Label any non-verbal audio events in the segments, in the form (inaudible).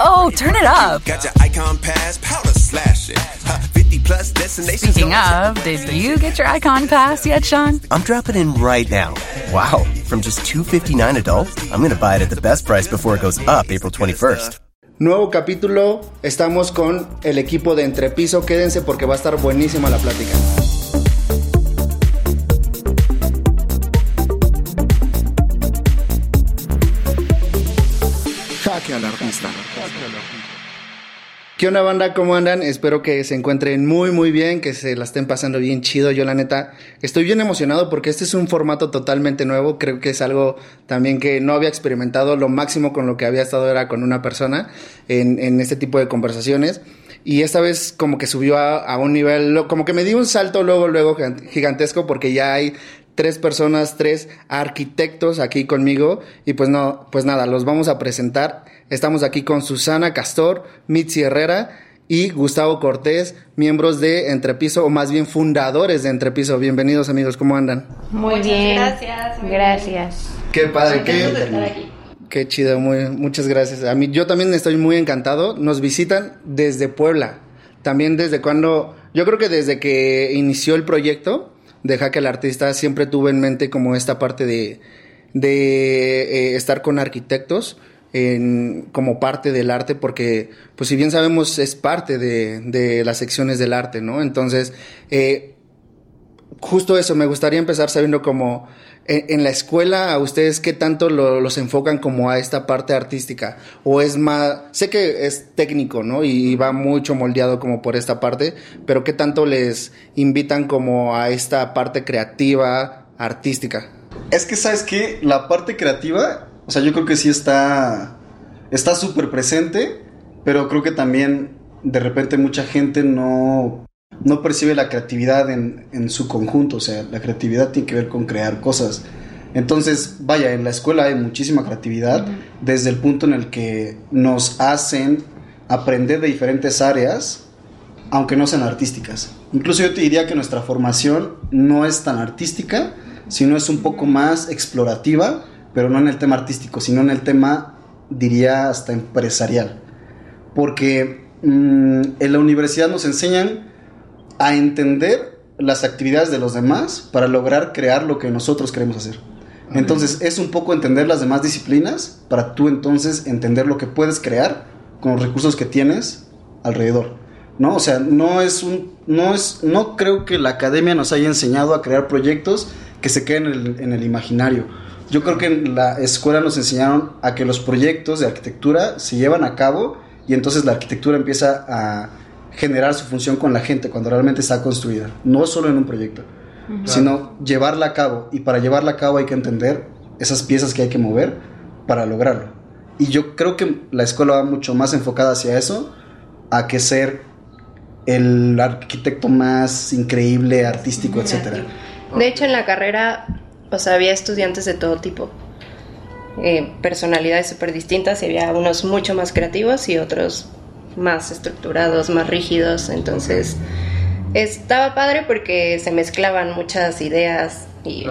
Oh, turn it up. got your icon pass 50 plus this is Speaking of, did you get your icon pass yet, Sean? I'm dropping in right now. Wow, from just $259 adult, I'm going to buy it at the best price before it goes up April 21st. Nuevo capítulo, estamos con el equipo de Entrepiso. Quédense porque va a estar buenísima la plática. ¿Qué onda banda? ¿Cómo andan? Espero que se encuentren muy muy bien, que se la estén pasando bien chido. Yo la neta estoy bien emocionado porque este es un formato totalmente nuevo. Creo que es algo también que no había experimentado. Lo máximo con lo que había estado era con una persona en, en este tipo de conversaciones. Y esta vez como que subió a, a un nivel, como que me dio un salto luego, luego gigantesco porque ya hay tres personas, tres arquitectos aquí conmigo. Y pues no, pues nada, los vamos a presentar. Estamos aquí con Susana Castor, Mitzi Herrera y Gustavo Cortés, miembros de Entrepiso, o más bien fundadores de Entrepiso. Bienvenidos amigos, ¿cómo andan? Muy Muchas bien. gracias, muy Gracias. Qué padre, qué, estar aquí. qué chido, muy, muchas gracias. A mí, yo también estoy muy encantado. Nos visitan desde Puebla. También desde cuando, yo creo que desde que inició el proyecto de Jaque al Artista, siempre tuve en mente como esta parte de, de eh, estar con arquitectos como parte del arte, porque, pues si bien sabemos, es parte de, de las secciones del arte, ¿no? Entonces, eh, justo eso, me gustaría empezar sabiendo como en, la escuela a ustedes qué tanto lo- los enfocan como a esta parte artística o es más, sé que es técnico, ¿no? Y, va mucho moldeado como por esta parte, pero qué tanto les invitan como a esta parte creativa, artística. Es que, ¿sabes qué? La parte creativa, o sea, yo creo que sí está está súper presente, pero creo que también de repente mucha gente no, no percibe la creatividad en, en su conjunto, o sea, la creatividad tiene que ver con crear cosas. Entonces, vaya, en la escuela hay muchísima creatividad desde el punto en el que nos hacen aprender de diferentes áreas, aunque no sean artísticas. Incluso yo te diría que nuestra formación no es tan artística, sino es un poco más explorativa, pero no en el tema artístico, sino en el tema, diría, hasta empresarial. Porque mm, en la universidad nos enseñan a entender las actividades de los demás para lograr crear lo que nosotros queremos hacer. Entonces es un poco entender las demás disciplinas para tú entonces entender lo que puedes crear con los recursos que tienes alrededor. ¿No? O sea, no es un no es no creo que la academia nos haya enseñado a crear proyectos que se queden en el, en el imaginario. Yo creo que en la escuela nos enseñaron a que los proyectos de arquitectura se llevan a cabo y entonces la arquitectura empieza a generar su función con la gente cuando realmente está construida, no solo en un proyecto, sino llevarla a cabo y para llevarla a cabo hay que entender esas piezas que hay que mover para lograrlo. Y yo creo que la escuela va mucho más enfocada hacia eso, a que ser el arquitecto más increíble, artístico, etcétera. De hecho, en la carrera, o sea, había estudiantes de todo tipo. Eh, personalidades súper distintas y había unos mucho más creativos y otros más estructurados, más rígidos. Entonces, estaba padre porque se mezclaban muchas ideas y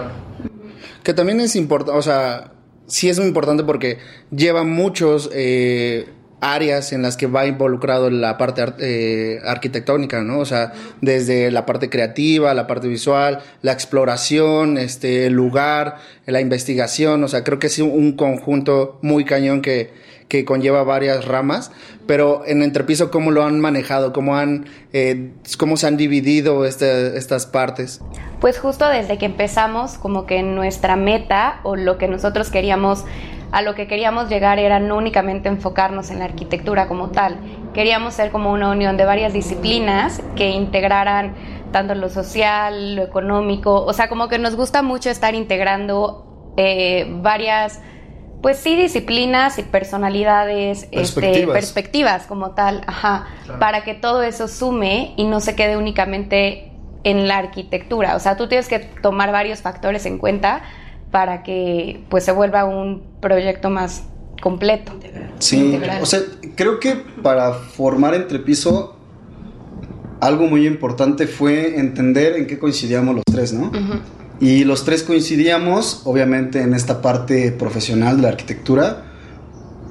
Que también es importante, o sea, sí es muy importante porque lleva muchos eh, áreas en las que va involucrado la parte ar- eh, arquitectónica, ¿no? O sea, desde la parte creativa, la parte visual, la exploración, este, el lugar, la investigación, o sea, creo que es un conjunto muy cañón que, que conlleva varias ramas, pero en Entrepiso, ¿cómo lo han manejado? ¿Cómo, han, eh, cómo se han dividido este- estas partes? Pues justo desde que empezamos, como que nuestra meta o lo que nosotros queríamos, a lo que queríamos llegar era no únicamente enfocarnos en la arquitectura como tal, queríamos ser como una unión de varias disciplinas que integraran tanto lo social, lo económico, o sea, como que nos gusta mucho estar integrando eh, varias, pues sí, disciplinas y personalidades, este, Perspectivas. perspectivas como tal, ajá, para que todo eso sume y no se quede únicamente en la arquitectura. O sea, tú tienes que tomar varios factores en cuenta para que pues se vuelva un proyecto más completo. Sí, Integral. o sea, creo que para formar entrepiso algo muy importante fue entender en qué coincidíamos los tres, ¿no? Y los tres coincidíamos, obviamente, en esta parte profesional de la arquitectura,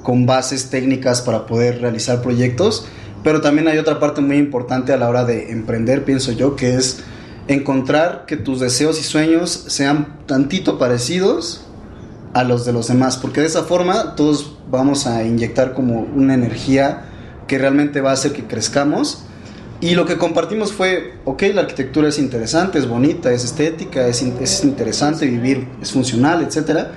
con bases técnicas para poder realizar proyectos, pero también hay otra parte muy importante a la hora de emprender, pienso yo, que es encontrar que tus deseos y sueños sean tantito parecidos a los de los demás, porque de esa forma todos vamos a inyectar como una energía que realmente va a hacer que crezcamos. Y lo que compartimos fue, ok, la arquitectura es interesante, es bonita, es estética, es, es interesante vivir, es funcional, etc.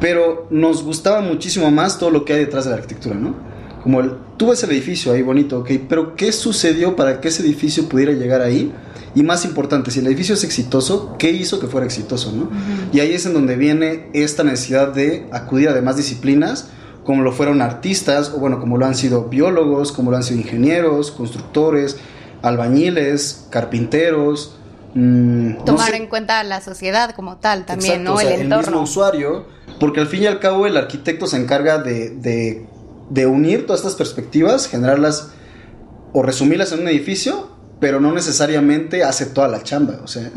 Pero nos gustaba muchísimo más todo lo que hay detrás de la arquitectura, ¿no? Como el, tú ves el edificio ahí bonito, ok, pero ¿qué sucedió para que ese edificio pudiera llegar ahí? Y más importante, si el edificio es exitoso, ¿qué hizo que fuera exitoso? ¿no? Y ahí es en donde viene esta necesidad de acudir a demás disciplinas, como lo fueron artistas, o bueno, como lo han sido biólogos, como lo han sido ingenieros, constructores, albañiles, carpinteros. Mmm, Tomar en cuenta la sociedad como tal también, ¿no? el entorno. El mismo usuario, porque al fin y al cabo el arquitecto se encarga de, de, de unir todas estas perspectivas, generarlas o resumirlas en un edificio pero no necesariamente hace toda la chamba, o sea,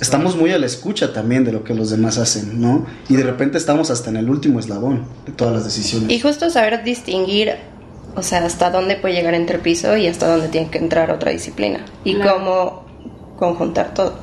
estamos muy a la escucha también de lo que los demás hacen, ¿no? Y de repente estamos hasta en el último eslabón de todas las decisiones. Y justo saber distinguir, o sea, hasta dónde puede llegar entre piso y hasta dónde tiene que entrar otra disciplina y cómo conjuntar todo.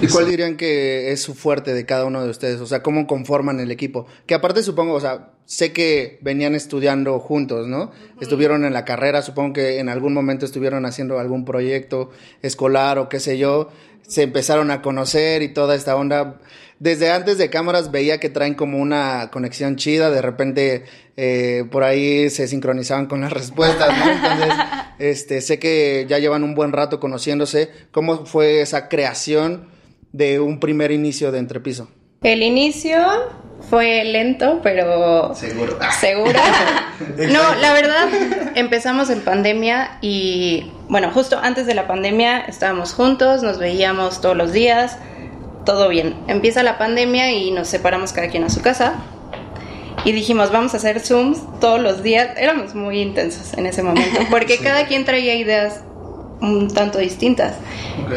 ¿Y cuál dirían que es su fuerte de cada uno de ustedes? O sea, ¿cómo conforman el equipo? Que aparte supongo, o sea, sé que venían estudiando juntos, ¿no? Estuvieron en la carrera, supongo que en algún momento estuvieron haciendo algún proyecto escolar o qué sé yo, se empezaron a conocer y toda esta onda. Desde antes de cámaras veía que traen como una conexión chida, de repente eh, por ahí se sincronizaban con las respuestas, ¿no? Entonces, (laughs) este, sé que ya llevan un buen rato conociéndose. ¿Cómo fue esa creación de un primer inicio de Entrepiso? El inicio fue lento, pero seguro. (laughs) Segura. no, la verdad, empezamos en pandemia y bueno, justo antes de la pandemia estábamos juntos, nos veíamos todos los días, todo bien. Empieza la pandemia y nos separamos cada quien a su casa. Y dijimos, vamos a hacer Zooms todos los días. Éramos muy intensos en ese momento, (laughs) porque cada quien traía ideas un tanto distintas.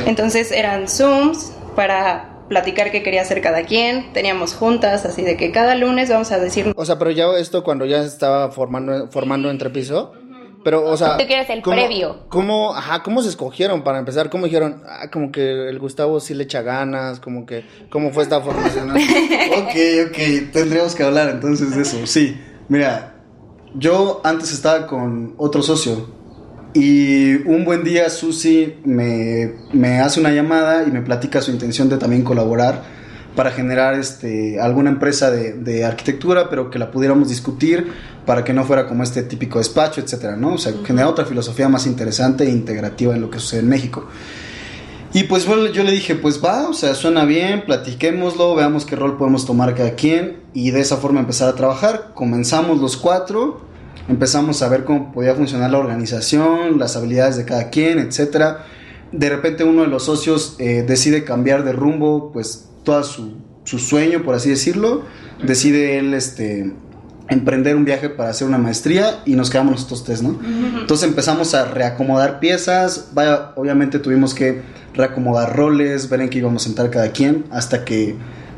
Entonces eran Zooms para platicar qué quería hacer cada quien, teníamos juntas, así de que cada lunes vamos a decir... O sea, pero ya esto cuando ya estaba formando, formando entre piso, pero, o sea... Tú quieres el previo. ¿cómo, ajá, ¿Cómo se escogieron para empezar? ¿Cómo dijeron, ah, como que el Gustavo sí le echa ganas, como que, ¿cómo fue esta formación? (laughs) ok, ok, tendríamos que hablar entonces de eso, sí. Mira, yo antes estaba con otro socio, y un buen día Susi me, me, hace una llamada y me platica su intención de también colaborar para generar este, alguna empresa de, de, arquitectura, pero que la pudiéramos discutir para que no fuera como este típico despacho, etcétera, ¿no? O sea, generar otra filosofía más interesante e integrativa en lo que sucede en México. Y pues bueno, yo le dije, pues va, o sea, suena bien, platiquémoslo, veamos qué rol podemos tomar cada quien y de esa forma empezar a trabajar. Comenzamos los cuatro empezamos a ver cómo podía funcionar la organización, las habilidades de cada quien, etc. De repente uno de los socios eh, decide cambiar de rumbo, pues todo su, su, sueño, por así decirlo, decide él este, emprender un viaje para hacer una maestría y nos quedamos nosotros tres, ¿no? Entonces empezamos a reacomodar piezas, vaya, obviamente tuvimos que reacomodar roles, ver en qué íbamos a entrar cada quien, hasta que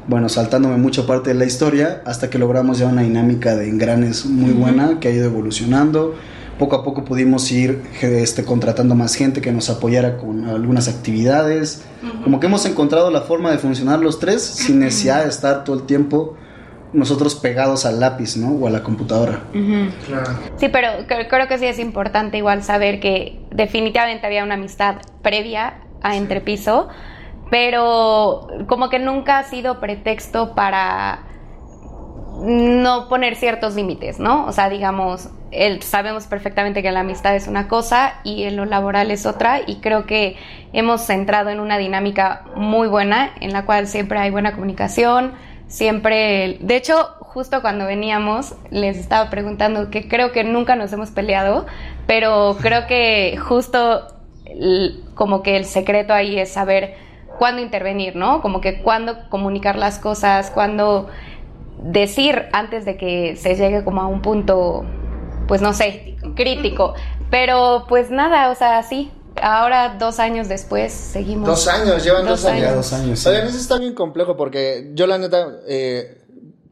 bueno, saltándome mucha parte de la historia, hasta que logramos ya una dinámica de engranes muy buena que ha ido evolucionando. Poco a poco pudimos ir este, contratando más gente que nos apoyara con algunas actividades. Como que hemos encontrado la forma de funcionar los tres sin necesidad de estar todo el tiempo nosotros pegados al lápiz, ¿no? O a la computadora. Sí, pero creo que sí es importante igual saber que definitivamente había una amistad previa a Entrepiso pero como que nunca ha sido pretexto para no poner ciertos límites, ¿no? O sea, digamos, sabemos perfectamente que la amistad es una cosa y en lo laboral es otra y creo que hemos centrado en una dinámica muy buena en la cual siempre hay buena comunicación, siempre, de hecho, justo cuando veníamos les estaba preguntando que creo que nunca nos hemos peleado, pero creo que justo como que el secreto ahí es saber cuándo intervenir, ¿no? Como que cuándo comunicar las cosas, cuándo decir antes de que se llegue como a un punto, pues no sé, crítico. Pero pues nada, o sea, sí. Ahora, dos años después, seguimos. Dos años, llevan dos, años. Dos años Oigan, eso está bien complejo porque yo la neta eh,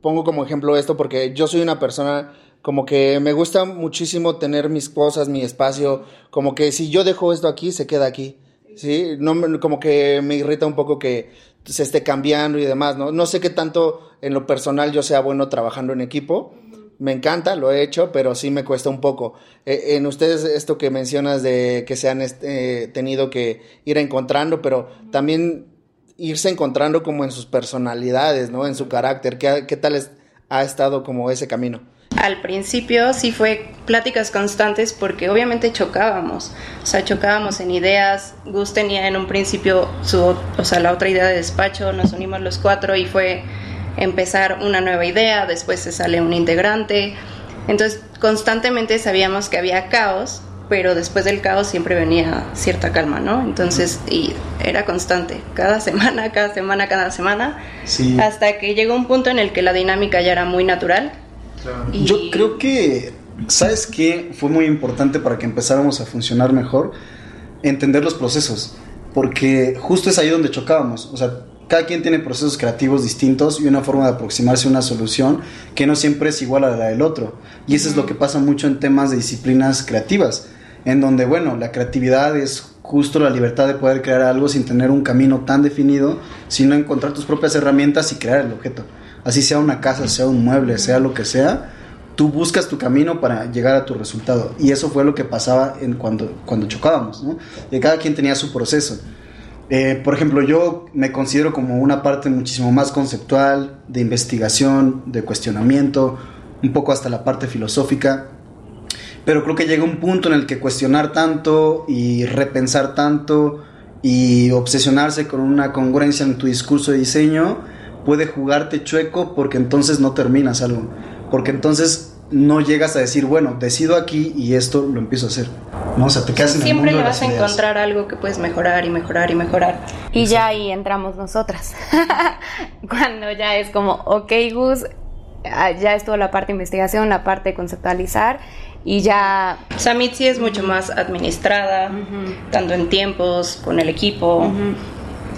pongo como ejemplo esto porque yo soy una persona como que me gusta muchísimo tener mis cosas, mi espacio, como que si yo dejo esto aquí, se queda aquí. Sí, no, me- como que me irrita un poco que se esté cambiando y demás, ¿no? No sé qué tanto en lo personal yo sea bueno trabajando en equipo. Me encanta, lo he hecho, pero sí me cuesta un poco. Eh, en ustedes esto que mencionas de que se han este, tenido que ir encontrando, pero también irse encontrando como en sus personalidades, ¿no? En su carácter. ¿Qué, qué tal es- ha estado como ese camino? Al principio sí fue pláticas constantes porque obviamente chocábamos, o sea, chocábamos en ideas. Gus tenía en un principio su, o sea, la otra idea de despacho, nos unimos los cuatro y fue empezar una nueva idea, después se sale un integrante. Entonces, constantemente sabíamos que había caos, pero después del caos siempre venía cierta calma, ¿no? Entonces, y era constante, cada semana, cada semana, cada semana, Sí. hasta que llegó un punto en el que la dinámica ya era muy natural. Y- Yo creo que, ¿sabes qué? Fue muy importante para que empezáramos a funcionar mejor, entender los procesos, porque justo es ahí donde chocábamos, o sea, cada quien tiene procesos creativos distintos y una forma de aproximarse a una solución que no siempre es igual a la del otro. Y eso es lo que pasa mucho en temas de disciplinas creativas, en donde, bueno, la creatividad es justo la libertad de poder crear algo sin tener un camino tan definido, sino encontrar tus propias herramientas y crear el objeto. Así sea una casa, sea un mueble, sea lo que sea, tú buscas tu camino para llegar a tu resultado. Y eso fue lo que pasaba en cuando, cuando chocábamos, ¿no? Y cada quien tenía su proceso. Eh, por ejemplo, yo me considero como una parte muchísimo más conceptual, de investigación, de cuestionamiento, un poco hasta la parte filosófica. Pero creo que llega un punto en el que cuestionar tanto y repensar tanto y obsesionarse con una congruencia en tu discurso de diseño puede jugarte chueco porque entonces no terminas algo. Porque entonces no llegas a decir, bueno, decido aquí y esto lo empiezo a hacer. ¿no? O sea, te quedas en el Siempre mundo le de vas las a ideas. encontrar algo que puedes mejorar y mejorar y mejorar. Y ya ahí entramos nosotras. (laughs) Cuando ya es como, ok, Gus, ah, ya estuvo la parte de investigación, la parte de conceptualizar y ya O sea, Mitzi es mucho más administrada, tanto en tiempos, con el equipo.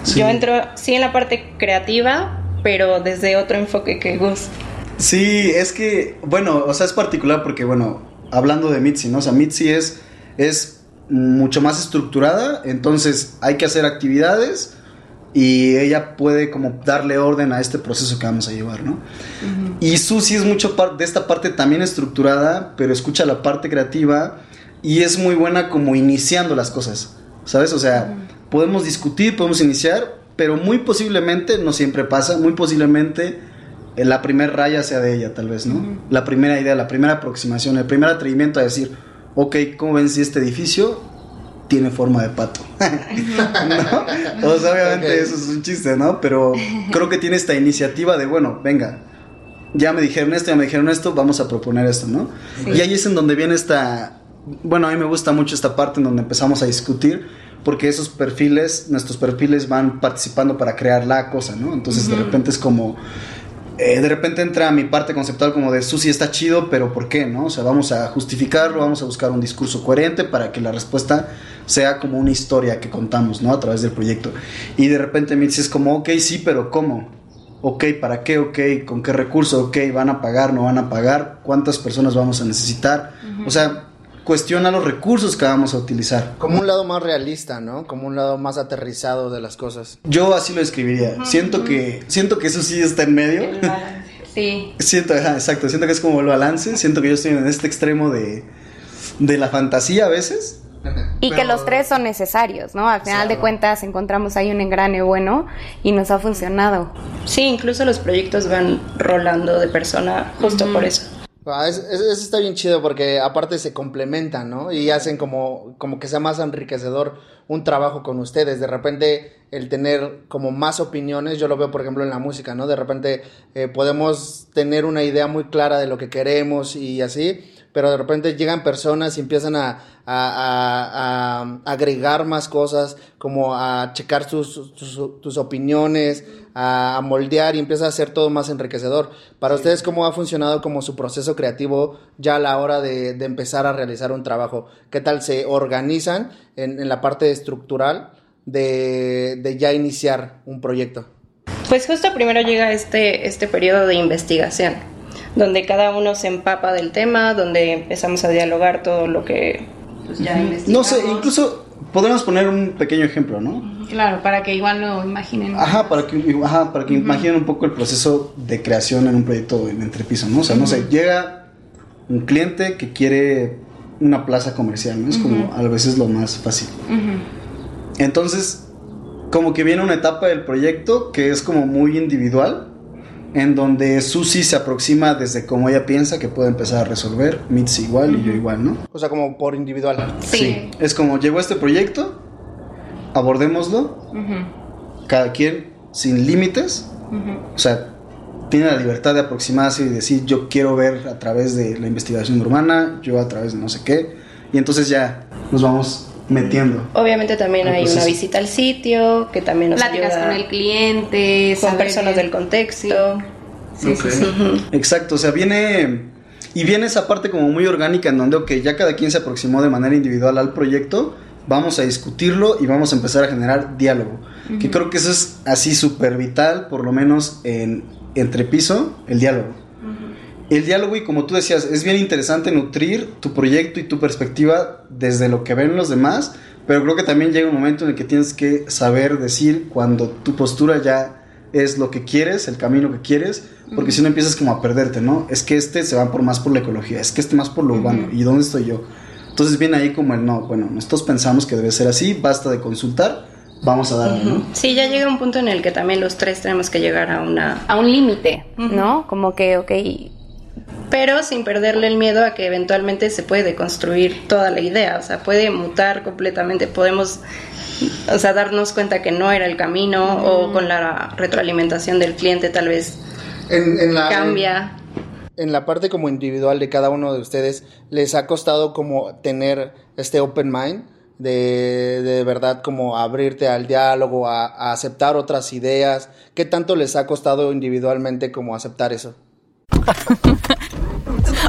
Sí. Yo entro, sí, en la parte creativa, pero desde otro enfoque que Gus. Sí, es que, bueno, o sea, es particular porque, bueno, hablando de Mitzi, ¿no? O sea, Mitzi es, es mucho más estructurada, entonces hay que hacer actividades y ella puede como darle orden a este proceso que vamos a llevar, ¿no? Y Susi es mucho de esta parte también estructurada, pero escucha la parte creativa y es muy buena como iniciando las cosas, ¿sabes? O sea, podemos discutir, podemos iniciar, pero muy posiblemente, no siempre pasa, muy posiblemente eh, la primera raya sea de ella, tal vez, ¿no? La primera idea, la primera aproximación, el primer atrevimiento a decir, ok, ¿cómo ven si este edificio tiene forma de pato? (laughs) ¿No? O sea, obviamente Ok. eso es un chiste, ¿no? Pero creo que tiene esta iniciativa de, bueno, venga, ya me dijeron esto, ya me dijeron esto, vamos a proponer esto, ¿no? Y ahí es en donde viene esta, bueno, a mí me gusta mucho esta parte en donde empezamos a discutir, porque esos perfiles, nuestros perfiles van participando para crear la cosa, ¿no? Entonces de repente es como, eh, de repente entra mi parte conceptual como de Susi está chido, pero ¿por qué, no? O sea, vamos a justificarlo, vamos a buscar un discurso coherente para que la respuesta sea como una historia que contamos, ¿no? A través del proyecto. Y de repente me dices como, ok, sí, pero ¿cómo? Ok, ¿para qué? Ok, ¿con qué recurso? Ok, ¿van a pagar? ¿No van a pagar? ¿Cuántas personas vamos a necesitar? O sea, cuestiona los recursos que vamos a utilizar. Como un lado más realista, ¿no? Como un lado más aterrizado de las cosas. Yo así lo escribiría. Siento que siento que eso sí está en medio. sí. Siento, ajá, exacto, siento que es como el balance, siento que yo estoy en este extremo de, de la fantasía a veces. Y que los tres son necesarios, ¿no? Al final de cuentas encontramos ahí un engrane bueno y nos ha funcionado. Sí, incluso los proyectos van rolando de persona justo por eso. Ah, es- es- Eso está bien chido porque aparte se complementan, ¿no? Y hacen como, como que sea más enriquecedor un trabajo con ustedes. De repente el tener como más opiniones, yo lo veo por ejemplo en la música, ¿no? De repente eh, podemos tener una idea muy clara de lo que queremos y así, pero de repente llegan personas y empiezan a, a- a- a agregar más cosas, como a checar tus, tus, tus opiniones, a, a moldear y empieza a ser todo más enriquecedor. Para ustedes, ¿cómo ha funcionado como su proceso creativo ya a la hora de, de empezar a realizar un trabajo? ¿Qué tal se organizan en, en la parte estructural de, de ya iniciar un proyecto? Pues justo primero llega este, este periodo de investigación. Donde cada uno se empapa del tema, donde empezamos a dialogar todo lo que pues, ya investigamos. No sé, incluso podemos poner un pequeño ejemplo, ¿no? Claro, para que igual lo imaginen. Ajá, para que, ajá, para que imaginen un poco el proceso de creación en un proyecto en entrepiso, ¿no? O sea, no sé, llega un cliente que quiere una plaza comercial, ¿no? Es como a veces lo más fácil. Entonces, como que viene una etapa del proyecto que es como muy individual, en donde Susi se aproxima desde como ella piensa que puede empezar a resolver, Mitzi igual y yo igual, ¿no? O sea, como por individual. Sí. Es como llegó este proyecto, abordémoslo, cada quien sin límites, o sea, tiene la libertad de aproximarse y decir yo quiero ver a través de la investigación urbana, yo a través de no sé qué, y entonces ya nos vamos metiendo. Obviamente también hay una visita al sitio, que también nos Pláticas ayuda con el cliente, con personas bien. del contexto. Sí, sí, sí. Exacto, o sea, viene y viene esa parte como muy orgánica en donde, ok, ya cada quien se aproximó de manera individual al proyecto, vamos a discutirlo y vamos a empezar a generar diálogo. Que creo que eso es así súper vital, por lo menos en entrepiso, el diálogo. El diálogo, y como tú decías, es bien interesante nutrir tu proyecto y tu perspectiva desde lo que ven los demás, pero creo que también llega un momento en el que tienes que saber decir cuando tu postura ya es lo que quieres, el camino que quieres, porque si no empiezas como a perderte, ¿no? Es que este se va por más por la ecología, es que este más por lo urbano, ¿y dónde estoy yo? Entonces viene ahí como el no, bueno, nosotros pensamos que debe ser así, basta de consultar, vamos a darle, ¿no? Sí, ya llega un punto en el que también los tres tenemos que llegar a una... A un límite, ¿no? Como que, ok, Pero sin perderle el miedo a que eventualmente se puede deconstruir toda la idea, o sea, puede mutar completamente, podemos, o sea, darnos cuenta que no era el camino o con la retroalimentación del cliente tal vez En, en la, cambia. En, la parte como individual de cada uno de ustedes, ¿les ha costado como tener este open mind? De, de verdad como abrirte al diálogo, a, a aceptar otras ideas. ¿Qué tanto les ha costado individualmente como aceptar eso? (laughs)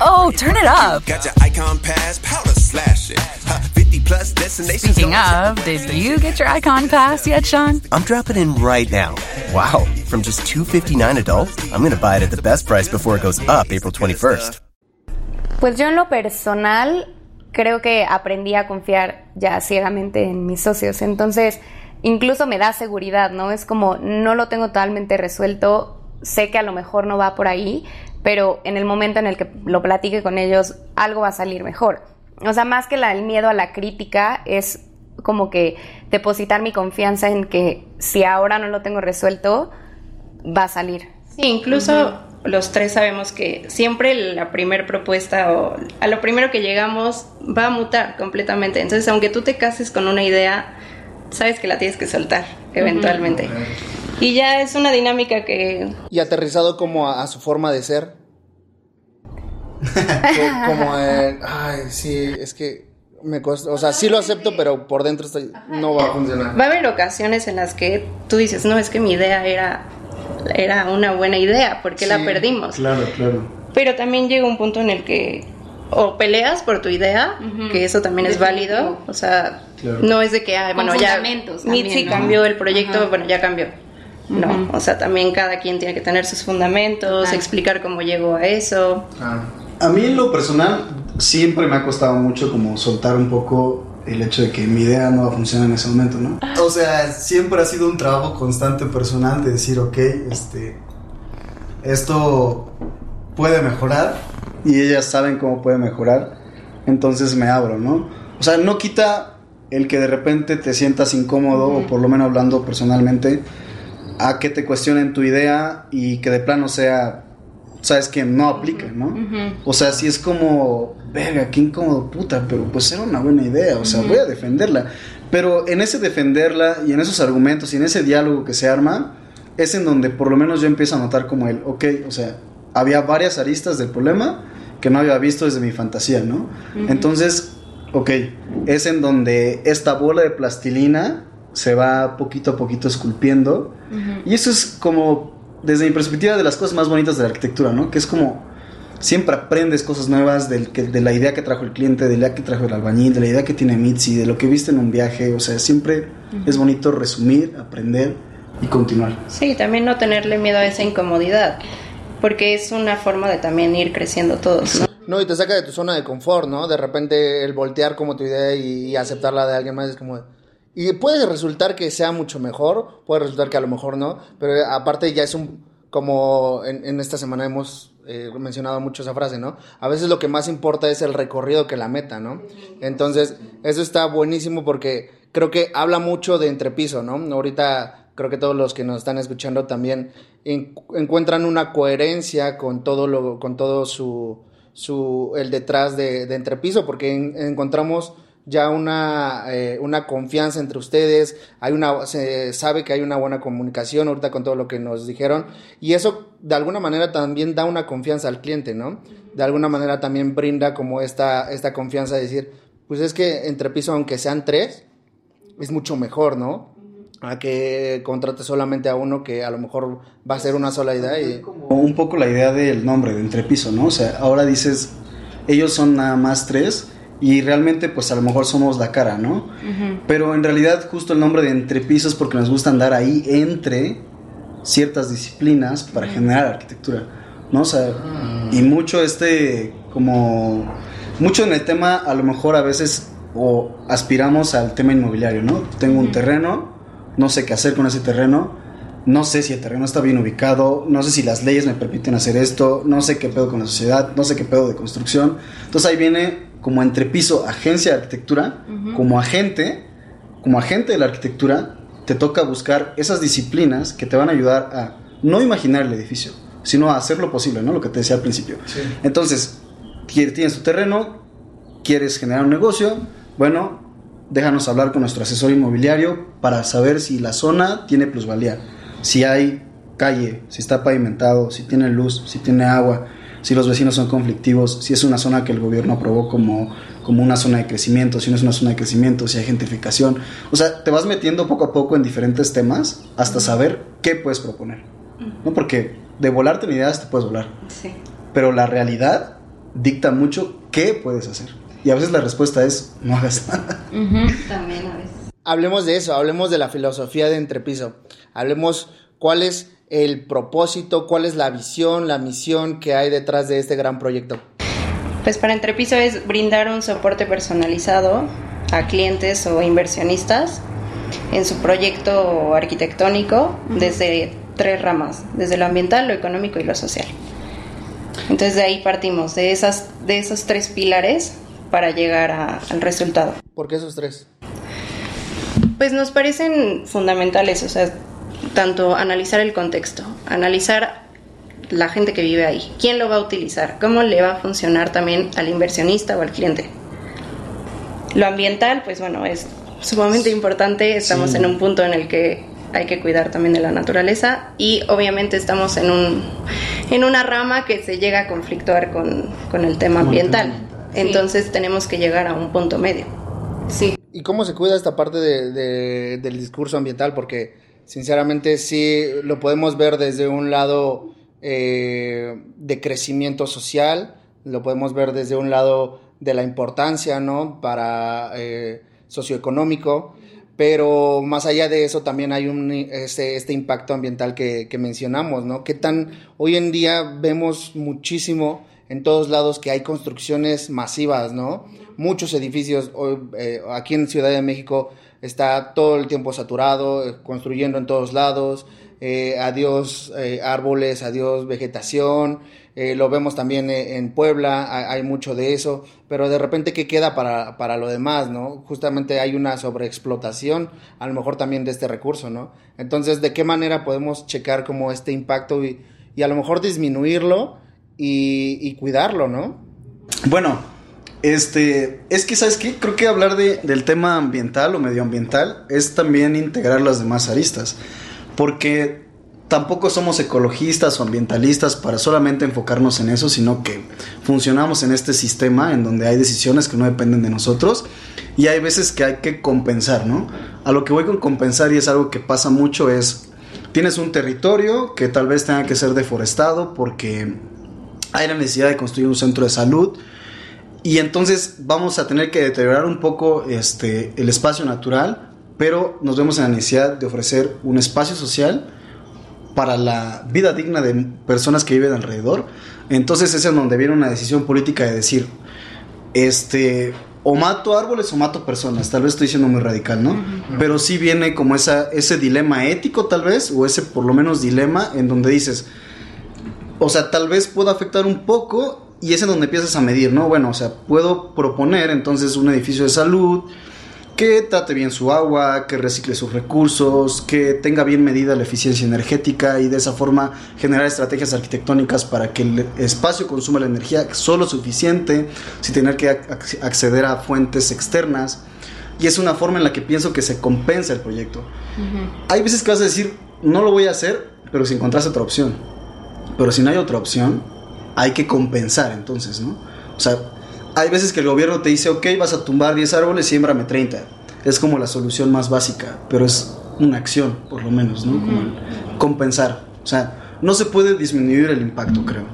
Oh, turn it up. Got your icon pass, powder slash it. Huh, 50 plus destinations. Speaking of, did you get your icon pass yet, Sean? I'm dropping in right now. Wow, from just $2.59 adult, I'm going to buy it at the best price before it goes up April 21st. Pues yo en lo personal creo que aprendí a confiar ya ciegamente en mis socios. Entonces, incluso me da seguridad, ¿no? Es como no lo tengo totalmente resuelto, sé que a lo mejor no va por ahí, pero en el momento en el que lo platique con ellos, algo va a salir mejor. O sea, más que la- el miedo a la crítica, es como que depositar mi confianza en que si ahora no lo tengo resuelto, va a salir. Sí, incluso los tres sabemos que siempre la primer propuesta o a lo primero que llegamos va a mutar completamente. Entonces, aunque tú te cases con una idea, sabes que la tienes que soltar eventualmente. Y ya es una dinámica que Y aterrizado como a, a su forma de ser. (laughs) Co- como ay, sí, es que me cuesta, o sea, sí lo acepto, pero por dentro estoy, no va a funcionar. va a haber ocasiones en las que tú dices, no, es que mi idea era, era una buena idea, ¿por qué la perdimos? Claro, claro. Pero también llega un punto en el que o peleas por tu idea, que eso también es válido, o sea, Claro. no es de que, ay, Con bueno, ya Mitzi ¿no? cambió el proyecto, bueno, ya cambió. No, o sea, también cada quien tiene que tener sus fundamentos, explicar cómo llegó a eso. Ah. A mí en lo personal siempre me ha costado mucho como soltar un poco el hecho de que mi idea no va a funcionar en ese momento, ¿no? O sea, siempre ha sido un trabajo constante personal de decir, ok, este, esto puede mejorar y ellas saben cómo puede mejorar, entonces me abro, ¿no? O sea, no quita el que de repente te sientas incómodo, o por lo menos hablando personalmente, a que te cuestionen tu idea y que de plano sea, sabes que no aplica, ¿no? O sea, si es como, verga, qué incómodo, puta, pero pues era una buena idea, o sea, voy a defenderla. Pero en ese defenderla y en esos argumentos y en ese diálogo que se arma, es en donde por lo menos yo empiezo a notar como el, ok, o sea, había varias aristas del problema que no había visto desde mi fantasía, ¿no? Entonces, ok, es en donde esta bola de plastilina se va poquito a poquito esculpiendo. Y eso es como, desde mi perspectiva, de las cosas más bonitas de la arquitectura, ¿no? Que es como, siempre aprendes cosas nuevas del que, de la idea que trajo el cliente, de la idea que trajo el albañil, de la idea que tiene Mitzi, de lo que viste en un viaje. O sea, siempre es bonito resumir, aprender y continuar. Sí, también no tenerle miedo a esa incomodidad, porque es una forma de también ir creciendo todos, ¿no? No, y te saca de tu zona de confort, ¿no? De repente el voltear como tu idea y, y aceptarla de alguien más es como... Y puede resultar que sea mucho mejor, puede resultar que a lo mejor no, pero aparte ya es un... Como en, esta semana hemos eh, mencionado mucho esa frase, ¿no? A veces lo que más importa es el recorrido que la meta, ¿no? Entonces, eso está buenísimo porque creo que habla mucho de entrepiso, ¿no? Ahorita creo que todos los que nos están escuchando también en- encuentran una coherencia con todo lo, con todo su, su el detrás de, de entrepiso, porque en- encontramos ya una, eh, una confianza entre ustedes, hay una, se sabe que hay una buena comunicación ahorita con todo lo que nos dijeron, y eso de alguna manera también da una confianza al cliente, ¿no? De alguna manera también brinda como esta, esta confianza de decir, pues es que entre piso, aunque sean tres, es mucho mejor, ¿no? A que contrate solamente a uno que a lo mejor va a ser una sola idea y... Un poco la idea del nombre de entrepiso, ¿no? O sea, ahora dices, ellos son nada más tres y realmente pues a lo mejor somos la cara, ¿no? Pero en realidad justo el nombre de entrepiso es porque nos gusta andar ahí entre ciertas disciplinas para generar arquitectura, ¿no? O sea, y mucho este como mucho en el tema a lo mejor a veces o aspiramos al tema inmobiliario, ¿no? Tengo un terreno, no sé qué hacer con ese terreno, no sé si el terreno está bien ubicado, no sé si las leyes me permiten hacer esto, no sé qué pedo con la sociedad, no sé qué pedo de construcción. Entonces ahí viene como entrepiso agencia de arquitectura, como agente, como agente de la arquitectura, te toca buscar esas disciplinas que te van a ayudar a no imaginar el edificio, sino a hacer lo posible, ¿no? Lo que te decía al principio. Entonces, qui- tienes tu terreno, quieres generar un negocio, bueno, déjanos hablar con nuestro asesor inmobiliario para saber si la zona tiene plusvalía, si hay calle, si está pavimentado, si tiene luz, si tiene agua, si los vecinos son conflictivos, si es una zona que el gobierno aprobó como, como una zona de crecimiento, si no es una zona de crecimiento, si hay gentrificación. O sea, te vas metiendo poco a poco en diferentes temas hasta saber qué puedes proponer. ¿no? Porque de volarte en ideas te puedes volar Sí. pero la realidad dicta mucho qué puedes hacer. Y a veces la respuesta es no hagas (laughs) nada. También a veces. Hablemos de eso, hablemos de la filosofía de entrepiso, hablemos cuál es el propósito, cuál es la visión, la misión que hay detrás de este gran proyecto. Pues para Entrepiso es brindar un soporte personalizado a clientes o inversionistas en su proyecto arquitectónico desde tres ramas, desde lo ambiental, lo económico y lo social. Entonces de ahí partimos, de, esas, de esos tres pilares para llegar a- al resultado. ¿Por qué esos tres? Pues nos parecen fundamentales, o sea, tanto analizar el contexto, analizar la gente que vive ahí, quién lo va a utilizar, cómo le va a funcionar también al inversionista o al cliente. Lo ambiental, pues bueno, es sumamente importante, estamos en un punto en el que hay que cuidar también de la naturaleza y obviamente estamos en, un, en una rama que se llega a conflictuar con, con el tema ambiental. Entonces tenemos que llegar a un punto medio. Sí. ¿Y cómo se cuida esta parte de- de- del discurso ambiental? Porque sinceramente sí lo podemos ver desde un lado eh, de crecimiento social, lo podemos ver desde un lado de la importancia, ¿no? Para eh, socioeconómico, pero más allá de eso también hay un, este, este impacto ambiental que, mencionamos, ¿no? Que tan hoy en día vemos muchísimo en todos lados que hay construcciones masivas, ¿no? Muchos edificios, hoy, eh, aquí en Ciudad de México está todo el tiempo saturado, construyendo en todos lados, eh, adiós eh, árboles, adiós vegetación, eh, lo vemos también en Puebla, hay, hay mucho de eso, pero de repente, ¿qué queda para, para lo demás, no? Justamente hay una sobreexplotación, a lo mejor también de este recurso, ¿no? Entonces, ¿de qué manera podemos checar como este impacto y, y a lo mejor disminuirlo y, y cuidarlo, ¿no? Bueno, este, es que, ¿sabes qué? Creo que hablar de- del tema ambiental o medioambiental es también integrar las demás aristas. Porque tampoco somos ecologistas o ambientalistas para solamente enfocarnos en eso, sino que funcionamos en este sistema en donde hay decisiones que no dependen de nosotros y hay veces que hay que compensar, ¿no? A lo que voy con compensar y es algo que pasa mucho es, tienes un territorio que tal vez tenga que ser deforestado porque hay la necesidad de construir un centro de salud y entonces vamos a tener que deteriorar un poco este, el espacio natural, pero nos vemos en la necesidad de ofrecer un espacio social para la vida digna de personas que viven alrededor. Entonces es en donde viene una decisión política de decir, este, o mato árboles o mato personas, tal vez estoy siendo muy radical, ¿no? Pero sí viene como esa, ese dilema ético tal vez, o ese por lo menos dilema en donde dices, o sea, tal vez pueda afectar un poco y es en donde empiezas a medir, ¿no? Bueno, o sea, puedo proponer entonces un edificio de salud, que trate bien su agua, que recicle sus recursos, que tenga bien medida la eficiencia energética y de esa forma generar estrategias arquitectónicas para que el espacio consuma la energía solo suficiente, sin tener que acceder a fuentes externas. Y es una forma en la que pienso que se compensa el proyecto. Hay veces que vas a decir, no lo voy a hacer, pero si encontrás otra opción. Pero si no hay otra opción, hay que compensar entonces, ¿no? O sea, hay veces que el gobierno te dice, ok, vas a tumbar 10 árboles, siémbrame 30. Es como la solución más básica, pero es una acción, por lo menos, ¿no? Como compensar. O sea, no se puede disminuir el impacto, creo.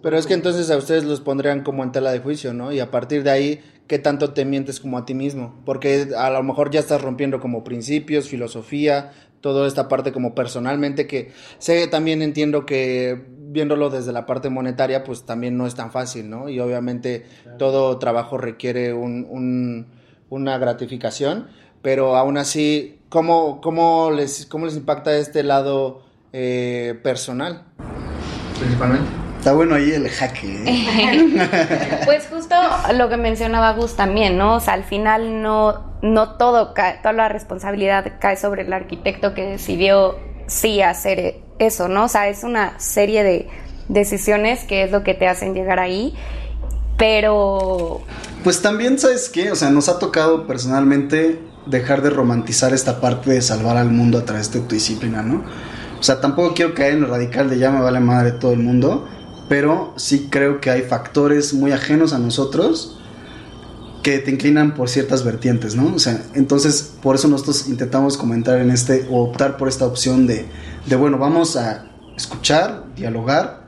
Pero es que entonces a ustedes los pondrían como en tela de juicio, ¿no? Y a partir de ahí, ¿qué tanto te mientes como a ti mismo? Porque a lo mejor ya estás rompiendo como principios, filosofía, toda esta parte como personalmente que sé también entiendo que viéndolo desde la parte monetaria pues también no es tan fácil, ¿no? Y obviamente todo trabajo requiere un, una gratificación, pero aún así, ¿cómo, cómo, les, cómo les impacta este lado eh, personal? Principalmente. Está bueno ahí el jaque. ¿eh? (laughs) pues justo lo que mencionaba Gus también, ¿no? O sea, al final no, no todo cae, toda la responsabilidad cae sobre el arquitecto que decidió sí hacer eso, ¿no? O sea, es una serie de decisiones que es lo que te hacen llegar ahí, pero... Pues también, ¿sabes qué? O sea, nos ha tocado personalmente dejar de romantizar esta parte de salvar al mundo a través de tu disciplina, ¿no? O sea, tampoco quiero caer en lo radical de ya me vale madre todo el mundo, pero sí creo que hay factores muy ajenos a nosotros que te inclinan por ciertas vertientes, ¿no? O sea, entonces por eso nosotros intentamos comentar en este, o optar por esta opción de, de bueno, vamos a escuchar, dialogar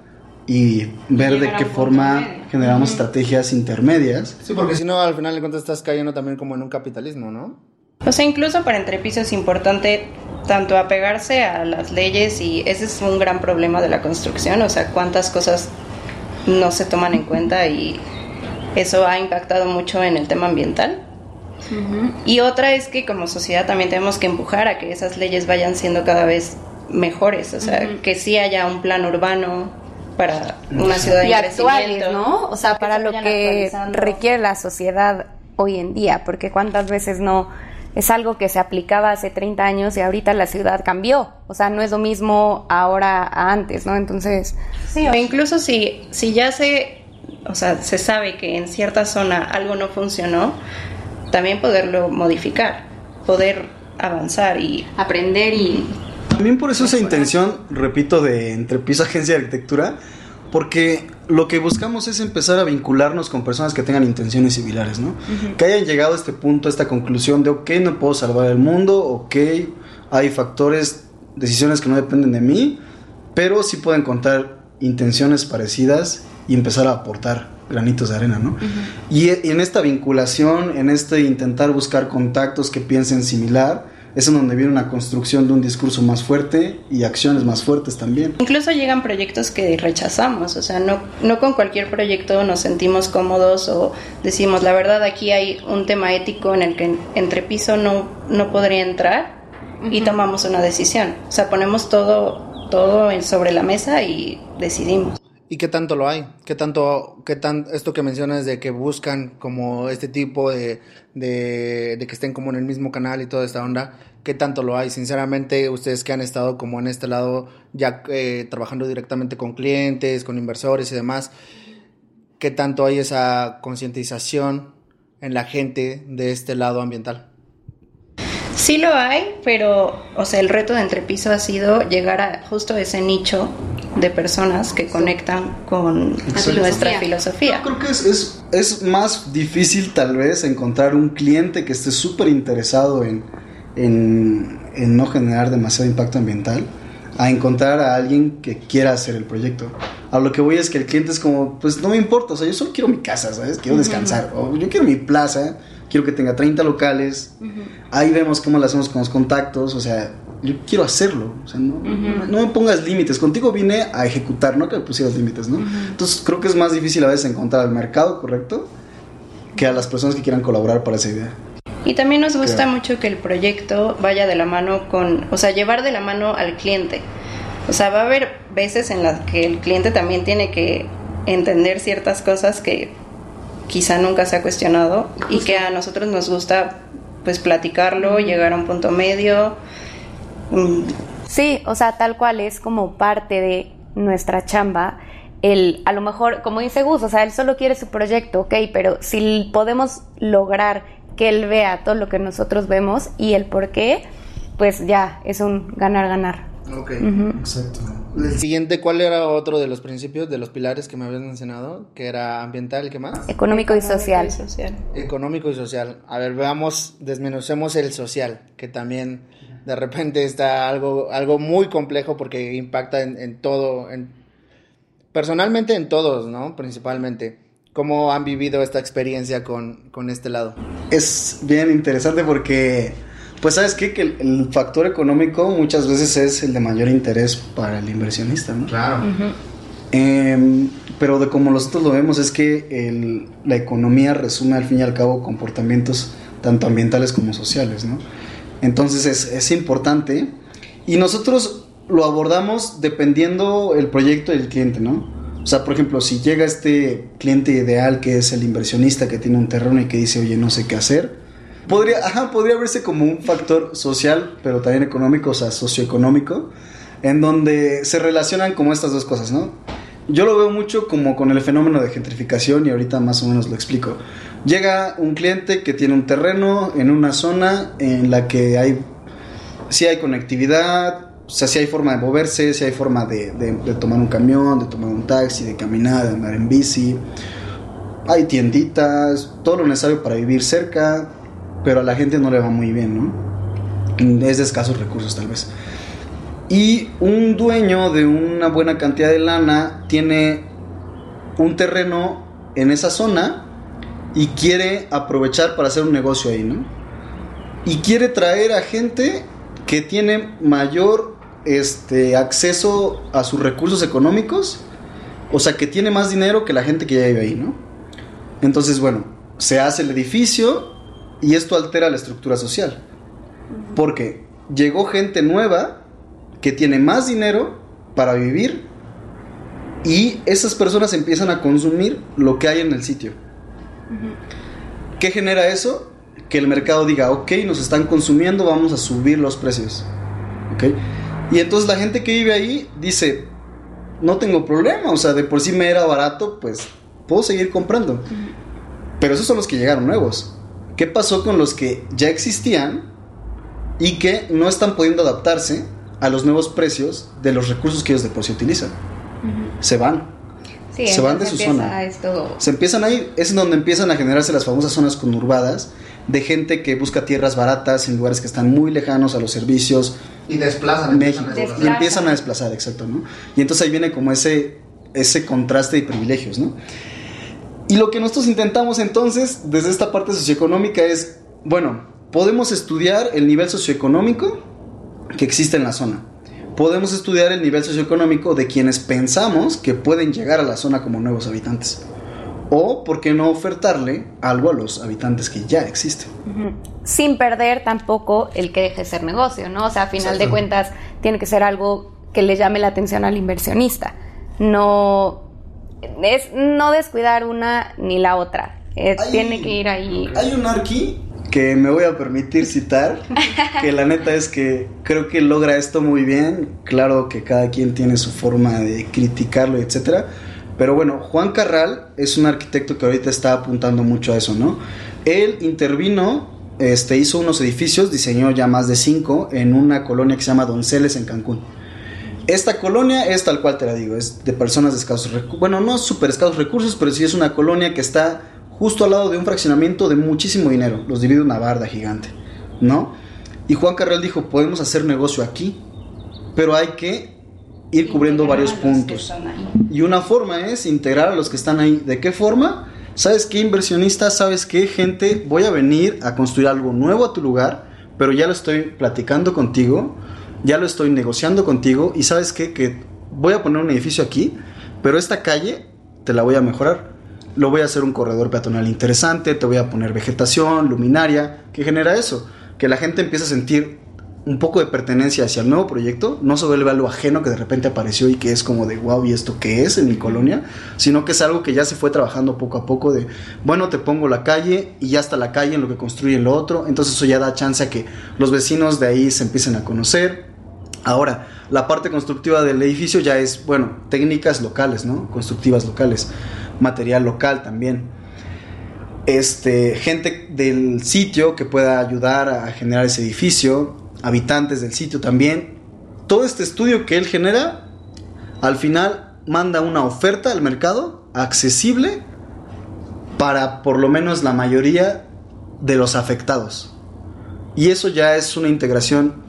y ver de qué forma generamos estrategias intermedias. Sí, porque si no, al final de cuentas estás cayendo también como en un capitalismo, ¿no? O sea, incluso para entrepiso es importante tanto apegarse a las leyes y ese es un gran problema de la construcción, o sea, cuántas cosas no se toman en cuenta y eso ha impactado mucho en el tema ambiental. Y otra es que como sociedad también tenemos que empujar a que esas leyes vayan siendo cada vez mejores, o sea, que sí haya un plan urbano para una ciudad y actuales, ¿no? O sea, para lo que requiere la sociedad hoy en día, porque cuántas veces no es algo que se aplicaba hace 30 años y ahorita la ciudad cambió. O sea, no es lo mismo ahora a antes, ¿no? Entonces... Sí, o incluso si, si ya se, o sea, se sabe que en cierta zona algo no funcionó, también poderlo modificar, poder avanzar y aprender y... También por eso esa intención, repito, de Entrepiso Agencia de Arquitectura, porque lo que buscamos es empezar a vincularnos con personas que tengan intenciones similares, ¿no? Que hayan llegado a este punto, a esta conclusión de, ok, no puedo salvar el mundo, ok, hay factores, decisiones que no dependen de mí, pero sí puedo encontrar intenciones parecidas y empezar a aportar granitos de arena, ¿no? y en esta vinculación, en este intentar buscar contactos que piensen similar, es en donde viene una construcción de un discurso más fuerte y acciones más fuertes también. Incluso llegan proyectos que rechazamos, o sea, no, no con cualquier proyecto nos sentimos cómodos o decimos, la verdad aquí hay un tema ético en el que entre piso no, no podría entrar y tomamos una decisión. O sea, ponemos todo, todo sobre la mesa y decidimos. ¿Y qué tanto lo hay? ¿Qué tanto, qué tan, esto que mencionas de que buscan como este tipo de, de, que estén como en el mismo canal y toda esta onda, qué tanto lo hay? Sinceramente, ustedes que han estado como en este lado, ya eh, trabajando directamente con clientes, con inversores y demás, ¿qué tanto hay esa concientización en la gente de este lado ambiental? Sí lo hay, pero, o sea, el reto de Entrepiso ha sido llegar a justo ese nicho de personas que conectan con Exacto. nuestra filosofía. Yo creo que es, es, es más difícil tal vez encontrar un cliente que esté súper interesado en, en, en no generar demasiado impacto ambiental a encontrar a alguien que quiera hacer el proyecto. A lo que voy es que el cliente es como, pues no me importa, o sea, yo solo quiero mi casa, ¿sabes? Quiero descansar, o yo quiero mi plaza, quiero que tenga 30 locales, ahí vemos cómo lo hacemos con los contactos, o sea, yo quiero hacerlo, o sea, no, no me pongas límites, contigo vine a ejecutar, no que me pusieras límites, ¿no? Entonces creo que es más difícil a veces encontrar al mercado correcto que a las personas que quieran colaborar para esa idea. Y también nos gusta mucho que el proyecto vaya de la mano con, o sea, llevar de la mano al cliente. O sea, va a haber veces en las que el cliente también tiene que entender ciertas cosas que quizá nunca se ha cuestionado y que a nosotros nos gusta pues platicarlo, llegar a un punto medio. Sí, o sea, tal cual es como parte de nuestra chamba. El, a lo mejor, como dice Gus, o sea, él solo quiere su proyecto, ok, pero si podemos lograr que él vea todo lo que nosotros vemos y el por qué, pues ya es un ganar-ganar. Ok. Exacto. El siguiente, ¿cuál era otro de los principios, de los pilares que me habías mencionado? Que era ambiental, ¿qué más? Económico y social. social. Económico y social. A ver, veamos, desmenucemos el social, que también de repente está algo, algo muy complejo porque impacta en, en todo, en, personalmente en todos, ¿no? Principalmente. ¿Cómo han vivido esta experiencia con, con este lado? Es bien interesante porque, pues sabes qué? que el, el factor económico muchas veces es el de mayor interés para el inversionista, ¿no? Claro. Em, pero de como nosotros lo vemos es que el- la economía resume al fin y al cabo comportamientos tanto ambientales como sociales, ¿no? Entonces es, es importante y nosotros lo abordamos dependiendo el proyecto y el cliente, ¿no? O sea, por ejemplo, si llega este cliente ideal que es el inversionista que tiene un terreno y que dice, oye, no sé qué hacer, podría, ajá, podría verse como un factor social, pero también económico, o sea, socioeconómico, en donde se relacionan como estas dos cosas, ¿no? Yo lo veo mucho como con el fenómeno de gentrificación y ahorita más o menos lo explico. Llega un cliente que tiene un terreno en una zona en la que hay, sí hay conectividad, o sea, sí hay forma de moverse, sí hay forma de, de- de tomar un camión, de tomar un taxi, de caminar, de andar en bici. Hay tienditas, todo lo necesario para vivir cerca, pero a la gente no le va muy bien, ¿no? Es de escasos recursos tal vez. Y un dueño de una buena cantidad de lana tiene un terreno en esa zona y quiere aprovechar para hacer un negocio ahí, ¿no? Y quiere traer a gente que tiene mayor este, acceso a sus recursos económicos, o sea, que tiene más dinero que la gente que ya vive ahí, ¿no? Entonces, bueno, se hace el edificio y esto altera la estructura social. Porque llegó gente nueva que tiene más dinero para vivir y esas personas empiezan a consumir lo que hay en el sitio. ¿Qué genera eso? Que el mercado diga, ok, nos están consumiendo, vamos a subir los precios. ¿Ok? Y entonces la gente que vive ahí dice, no tengo problema, o sea, de por sí me era barato, pues puedo seguir comprando. Pero esos son los que llegaron nuevos. ¿Qué pasó con los que ya existían y que no están pudiendo adaptarse a los nuevos precios de los recursos que ellos de por sí utilizan? Se van. Sí, Se van de su zona. Esto, Se empiezan ahí, es en donde empiezan a generarse las famosas zonas conurbadas de gente que busca tierras baratas en lugares que están muy lejanos a los servicios. Y desplazan. México. empiezan a Y empiezan a desplazar, exacto, ¿no? Y entonces ahí viene como ese, ese contraste de privilegios, ¿no? Y lo que nosotros intentamos entonces, desde esta parte socioeconómica, es, bueno, podemos estudiar el nivel socioeconómico que existe en la zona. Podemos estudiar el nivel socioeconómico de quienes pensamos que pueden llegar a la zona como nuevos habitantes. O, ¿por qué no ofertarle algo a los habitantes que ya existen? sin perder tampoco el que deje de ser negocio, ¿no? O sea, a final de cuentas tiene que ser algo que le llame la atención al inversionista. No es no descuidar una ni la otra. Eh, Hay- tiene que ir ahí. Hay un arqui que me voy a permitir citar, que la neta es que creo que logra esto muy bien. Claro que cada quien tiene su forma de criticarlo, etcétera. Pero bueno, Juan Carral es un arquitecto que ahorita está apuntando mucho a eso, ¿no? Él intervino este, hizo unos edificios, diseñó ya más de cinco en una colonia que se llama Donceles en Cancún. Esta colonia es tal cual te la digo, es de personas de escasos recursos, bueno, no súper escasos recursos, pero sí es una colonia que está justo al lado de un fraccionamiento de muchísimo dinero, los divide una barda gigante, ¿no? Y Juan Carrel dijo, podemos hacer negocio aquí, pero hay que ir cubriendo varios puntos. Y una forma es integrar a los que están ahí. ¿De qué forma? ¿Sabes qué inversionista? ¿Sabes qué gente? Voy a venir a construir algo nuevo a tu lugar, pero ya lo estoy platicando contigo, ya lo estoy negociando contigo y sabes qué? Que voy a poner un edificio aquí, pero esta calle te la voy a mejorar. Lo voy a hacer un corredor peatonal interesante, te voy a poner vegetación, luminaria, que genera eso, que la gente empiece a sentir un poco de pertenencia hacia el nuevo proyecto, no se vuelve algo ajeno que de repente apareció y que es como de wow, ¿y esto qué es en mi colonia? Sino que es algo que ya se fue trabajando poco a poco de, bueno, te pongo la calle y ya está la calle en lo que construye lo otro, entonces eso ya da chance a que los vecinos de ahí se empiecen a conocer. Ahora, la parte constructiva del edificio ya es, bueno, técnicas locales, ¿no? Constructivas locales, material local también este, gente del sitio que pueda ayudar a generar ese edificio, habitantes del sitio también. Todo este estudio que él genera, al final manda una oferta al mercado accesible para por lo menos la mayoría de los afectados. Y eso ya es una integración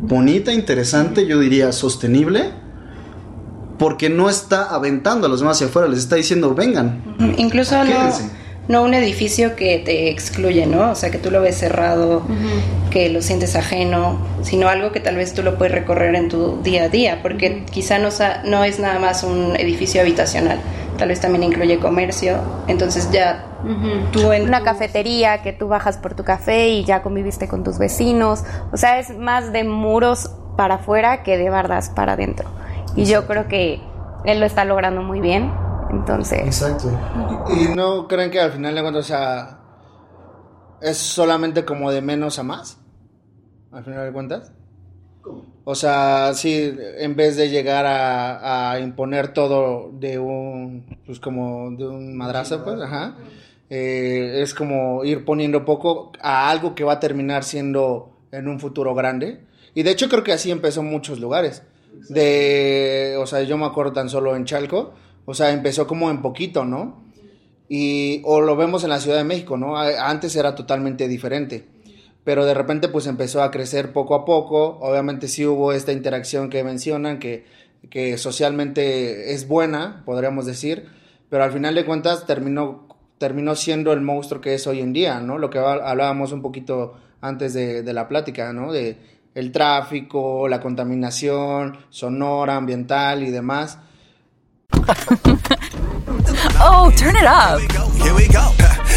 bonita, interesante, yo diría sostenible, porque no está aventando a los demás hacia afuera, les está diciendo, vengan. Incluso no, quédense". no un edificio que te excluye, ¿no? O sea, que tú lo ves cerrado, que lo sientes ajeno, sino algo que tal vez tú lo puedes recorrer en tu día a día, porque quizá no, es nada más un edificio habitacional, tal vez también incluye comercio, entonces ya tú en Una tu- cafetería que tú bajas por tu café y ya conviviste con tus vecinos. O sea, es más de muros para afuera que de bardas para adentro. Y yo creo que él lo está logrando muy bien. Entonces, Exacto. ¿Y no creen que al final de cuentas, o sea, es solamente como de menos a más? Al final de cuentas. O sea, sí, en vez de llegar a, a imponer todo de un, pues como de un madrazo, pues, ajá, eh, es como ir poniendo poco a algo que va a terminar siendo en un futuro grande. Y de hecho creo que así empezó en muchos lugares. De, o sea, yo me acuerdo tan solo en Chalco, o sea, empezó como en poquito, ¿no? Y, o lo vemos en la Ciudad de México, ¿no? Antes era totalmente diferente, pero de repente pues empezó a crecer poco a poco, obviamente sí hubo esta interacción que mencionan, que, que socialmente es buena, podríamos decir, pero al final de cuentas terminó, terminó siendo el monstruo que es hoy en día, ¿no? Lo que hablábamos un poquito antes de, de la plática, ¿no? De el tráfico, la contaminación sonora, ambiental y demás. (laughs) Oh, turn it up. Here we go.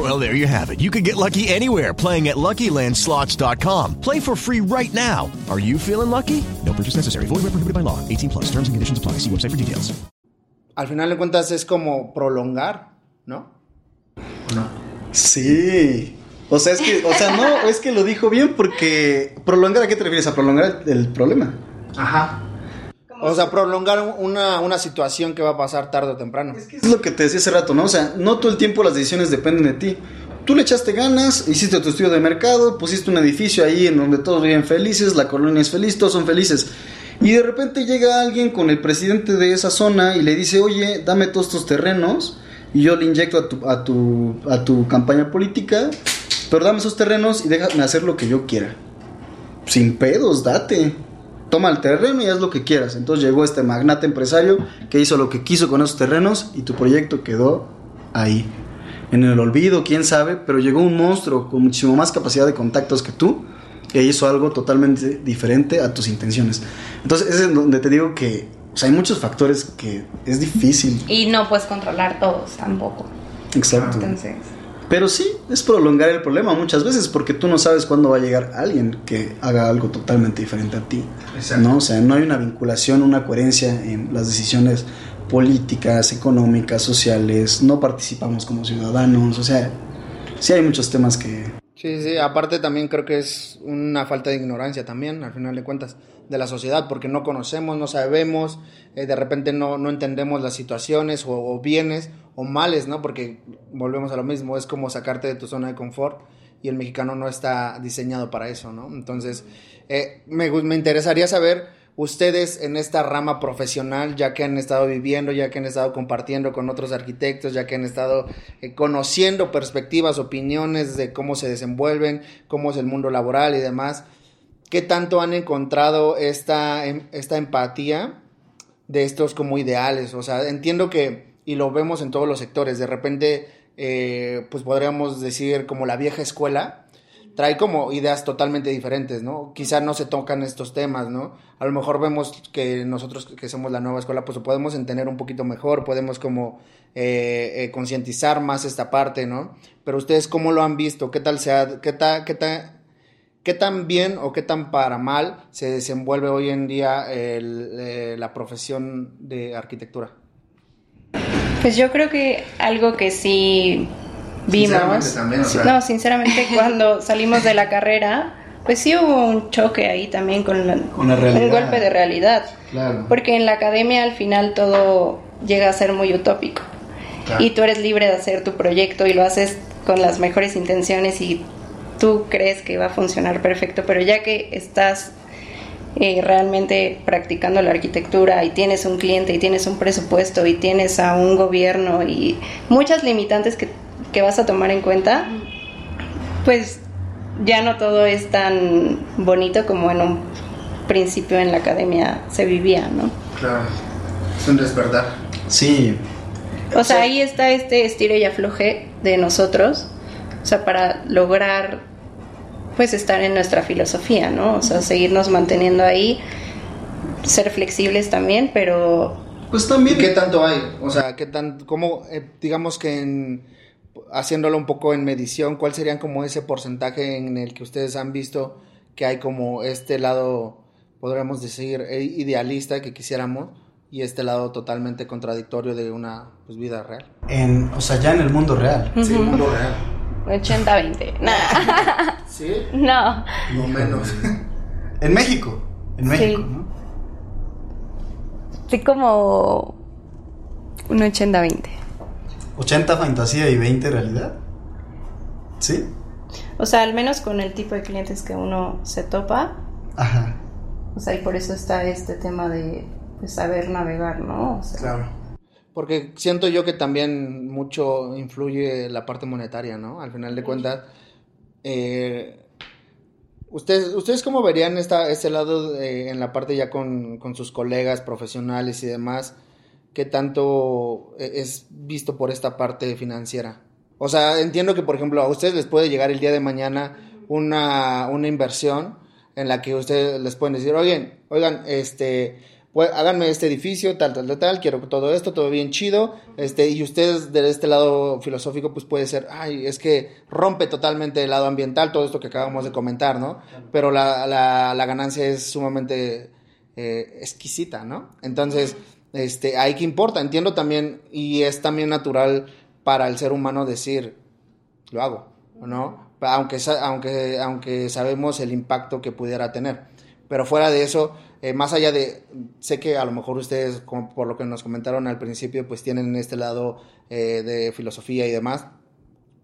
Well, there you have it. You can get lucky anywhere playing at LuckyLandSlots.com. Play for free right now. Are you feeling lucky? No purchase necessary. Void where prohibited by law. 18 plus. Terms and conditions apply. See website for details. Al final de cuentas es como prolongar, ¿no? Sí. O sea, es que, o sea, no, es que lo dijo bien porque prolongar, ¿a qué te refieres? A prolongar el, el problema. Ajá. O sea, prolongar una, una situación que va a pasar tarde o temprano. Es lo que te decía hace rato, ¿no? O sea, no todo el tiempo las decisiones dependen de ti. Tú le echaste ganas, hiciste tu estudio de mercado, pusiste un edificio ahí en donde todos viven felices, la colonia es feliz, todos son felices. Y de repente llega alguien con el presidente de esa zona y le dice, oye, dame todos estos terrenos y yo le inyecto a tu, a tu, a tu campaña política, pero dame esos terrenos y déjame hacer lo que yo quiera. Sin pedos, date. Toma el terreno y haz lo que quieras. Entonces llegó este magnate empresario que hizo lo que quiso con esos terrenos y tu proyecto quedó ahí. en el olvido, quién sabe, pero llegó un monstruo con muchísimo más capacidad de contactos que tú e hizo algo totalmente diferente a tus intenciones. Entonces, es donde te digo que o sea, hay muchos factores que es difícil. Y no puedes controlar todos tampoco. Exacto. Entonces, Pero sí, es prolongar el problema muchas veces porque tú no sabes cuándo va a llegar alguien que haga algo totalmente diferente a ti. ¿no? O sea, no hay una vinculación, una coherencia en las decisiones políticas, económicas, sociales, no participamos como ciudadanos, o sea, sí hay muchos temas que... Sí, sí, aparte también creo que es una falta de ignorancia también, al final de cuentas, de la sociedad, porque no conocemos, no sabemos, eh, de repente no, no entendemos las situaciones o, bienes o males, ¿no? Porque volvemos a lo mismo, es como sacarte de tu zona de confort y el mexicano no está diseñado para eso, ¿no? Entonces, eh, me, me interesaría saber ustedes en esta rama profesional, ya que han estado viviendo, ya que han estado compartiendo con otros arquitectos, ya que han estado eh, conociendo perspectivas, opiniones de cómo se desenvuelven, cómo es el mundo laboral y demás, ¿qué tanto han encontrado esta, em- esta empatía de estos como ideales? O sea, entiendo que, y lo vemos en todos los sectores, de repente, eh, pues podríamos decir como la vieja escuela, trae como ideas totalmente diferentes, ¿no? Quizá no se tocan estos temas, ¿no? A lo mejor vemos que nosotros que somos la nueva escuela, pues lo podemos entender un poquito mejor, podemos como eh, eh, concientizar más esta parte, ¿no? Pero ustedes cómo lo han visto, qué tal sea, qué tal, qué tal, qué tan bien o qué tan para mal se desenvuelve hoy en día el, eh, la profesión de arquitectura. Pues yo creo que algo que sí vimos. Sinceramente también, o sea. No, sinceramente, cuando salimos de la carrera, pues sí hubo un choque ahí también con, la- un golpe de realidad. Claro. Porque en la academia al final todo llega a ser muy utópico. Claro. Y tú eres libre de hacer tu proyecto y lo haces con las mejores intenciones y tú crees que va a funcionar perfecto, pero ya que estás eh, realmente practicando la arquitectura y tienes un cliente y tienes un presupuesto y tienes a un gobierno y muchas limitantes que, que vas a tomar en cuenta, pues ya no todo es tan bonito como en un principio en la academia se vivía, ¿no? Claro, es un despertar. Sí, O sea, ahí está este estire y afloje de nosotros, o sea, para lograr pues estar en nuestra filosofía, ¿no? O sea, seguirnos manteniendo ahí, ser flexibles también, pero pues también... ¿Y qué tanto hay? O sea, ¿qué tan, cómo, eh, digamos que en, haciéndolo un poco en medición, cuál serían como ese porcentaje en el que ustedes han visto que hay como este lado, podríamos decir, eh, idealista que quisiéramos y este lado totalmente contradictorio de una pues, vida real? En, o sea, ya en el mundo real. Sí, Ujú. mundo real. 80-20. Nah. (laughs) ¿Sí? No. O menos. (laughs) En México. En México, Sí. ¿no? Sí, como un 80-20. 80 fantasía y 20 realidad. ¿Sí? o sea, al menos con el tipo de clientes que uno se topa, Ajá. o sea, y por eso está este tema de, de saber navegar, ¿no? O sea, Claro. Porque siento yo que también mucho influye la parte monetaria, ¿no? Al final de cuentas, eh, ¿ustedes, ¿ustedes cómo verían esta, este lado de- en la parte ya con, con sus colegas profesionales y demás? ¿Qué tanto eh, es visto por esta parte financiera? O sea, entiendo que, por ejemplo, a ustedes les puede llegar el día de mañana una, una inversión en la que ustedes les pueden decir, oigan, oigan, este, pues, háganme este edificio, tal, tal, tal, tal, quiero todo esto, todo bien chido, este, y ustedes de este lado filosófico, pues puede ser, ay, es que rompe totalmente el lado ambiental, todo esto que acabamos de comentar, ¿no? Pero la, la, ganancia es sumamente eh, exquisita, ¿no? Entonces, este, ahí que importa, entiendo también, y es también natural para el ser humano decir, lo hago, ¿no? Aunque, aunque, aunque sabemos el impacto que pudiera tener. Pero fuera de eso, eh, más allá de, sé que a lo mejor ustedes, como por lo que nos comentaron al principio, pues tienen este lado eh, de filosofía y demás,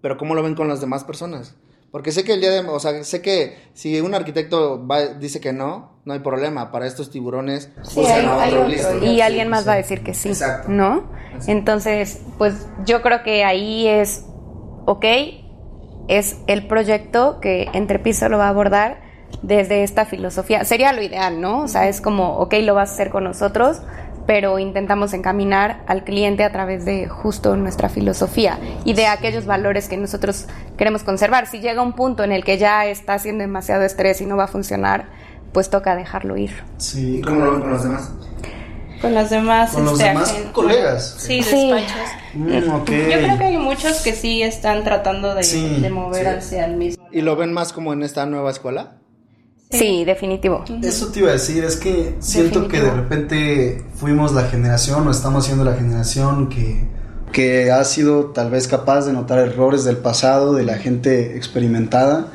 pero ¿cómo lo ven con las demás personas? Porque sé que el día de, o sea, sé que si un arquitecto va- dice que no, no hay problema. Para estos tiburones, Sí, buscan hay- hay otro listo. y alguien más va a decir que sí, Exacto. ¿no? Entonces, pues yo creo que ahí es, ok, es el proyecto que Entrepiso lo va a abordar desde esta filosofía. Sería lo ideal, ¿no? O sea, es como, ok, lo vas a hacer con nosotros, pero intentamos encaminar al cliente a través de justo nuestra filosofía y de aquellos valores que nosotros queremos conservar. Si llega un punto en el que ya está haciendo demasiado estrés y no va a funcionar, pues toca dejarlo ir. Sí, ¿Y cómo lo ven con los demás? Con los demás, Con los este, demás colegas. Sí, Sí. despachos. Mm, ok. Yo creo que hay muchos que sí están tratando de, Sí, de mover sí. hacia el mismo. ¿Y lo ven más como en esta nueva escuela? Sí, definitivo. Eso te iba a decir, es que siento que de repente fuimos la generación o estamos siendo la generación que, que ha sido tal vez capaz de notar errores del pasado, de la gente experimentada,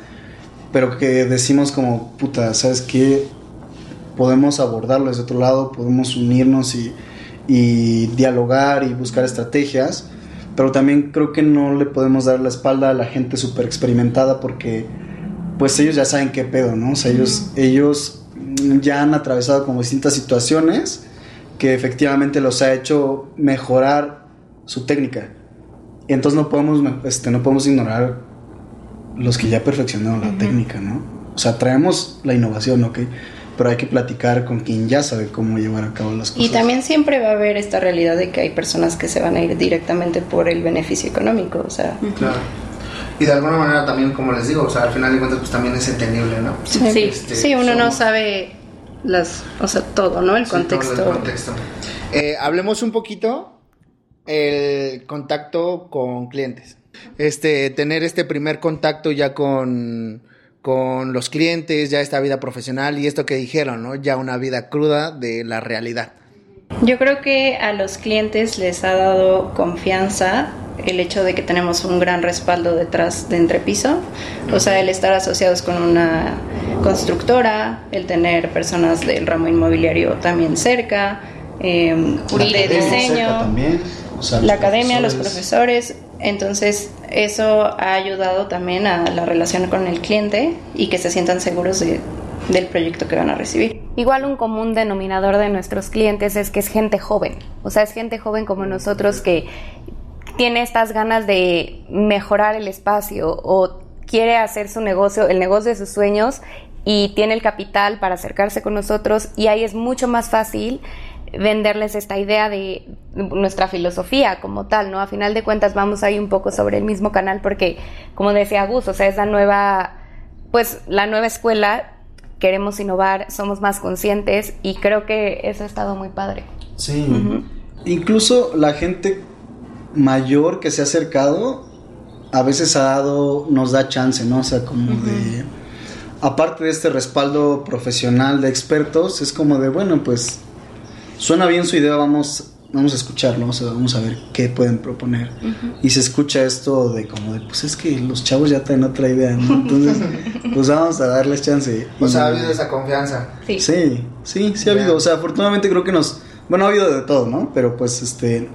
pero que decimos como, puta, ¿sabes qué? Podemos abordarlo desde otro lado, podemos unirnos y, y dialogar y buscar estrategias, pero también creo que no le podemos dar la espalda a la gente súper experimentada porque pues ellos ya saben qué pedo, ¿no? O sea, ellos, ellos ya han atravesado como distintas situaciones que efectivamente los ha hecho mejorar su técnica. Y entonces no podemos, este, no podemos ignorar los que ya perfeccionaron la técnica, ¿no? O sea, traemos la innovación, ¿ok? Pero hay que platicar con quien ya sabe cómo llevar a cabo las cosas. Y también siempre va a haber esta realidad de que hay personas que se van a ir directamente por el beneficio económico, o sea, Claro. Y de alguna manera también, como les digo, o sea, al final de cuentas, pues también es entendible, ¿no? sí, Este, sí, uno no sabe las, o sea, todo, ¿no? El Sí, todo contexto. el contexto. Eh, hablemos un poquito el contacto con clientes. Este, tener este primer contacto ya con, con los clientes, ya esta vida profesional y esto que dijeron, ¿no? Ya una vida cruda de la realidad. Yo creo que a los clientes les ha dado confianza el hecho de que tenemos un gran respaldo detrás de Entrepiso, o sea, el estar asociados con una constructora, el tener personas del ramo inmobiliario también cerca, eh, La de diseño, también, o sea, la los academia, los profesores. profesores, entonces eso ha ayudado también a la relación con el cliente y que se sientan seguros de- del proyecto que van a recibir. Igual un común denominador de nuestros clientes es que es gente joven, o sea, es gente joven como nosotros que tiene estas ganas de mejorar el espacio o quiere hacer su negocio, el negocio de sus sueños y tiene el capital para acercarse con nosotros y ahí es mucho más fácil venderles esta idea de nuestra filosofía como tal, ¿no? A final de cuentas vamos ahí un poco sobre el mismo canal porque, como decía Gus, o sea, es la nueva, pues la nueva escuela, queremos innovar, somos más conscientes y creo que eso ha estado muy padre. Sí. Incluso la gente mayor que se ha acercado a veces ha dado, nos da chance, ¿no? O sea, como de. Aparte de este respaldo profesional de expertos, es como de, bueno, pues suena bien su idea, vamos, vamos a escucharlo, o sea, vamos a ver qué pueden proponer. Y se escucha esto de como de, pues es que los chavos ya traen otra idea, ¿no? Entonces, (laughs) pues vamos a darles chance. O sea, ha habido esa confianza. Sí. Sí, sí, sí ha habido. O sea, afortunadamente creo que nos. Bueno, ha habido de todo, ¿no? Pero pues este.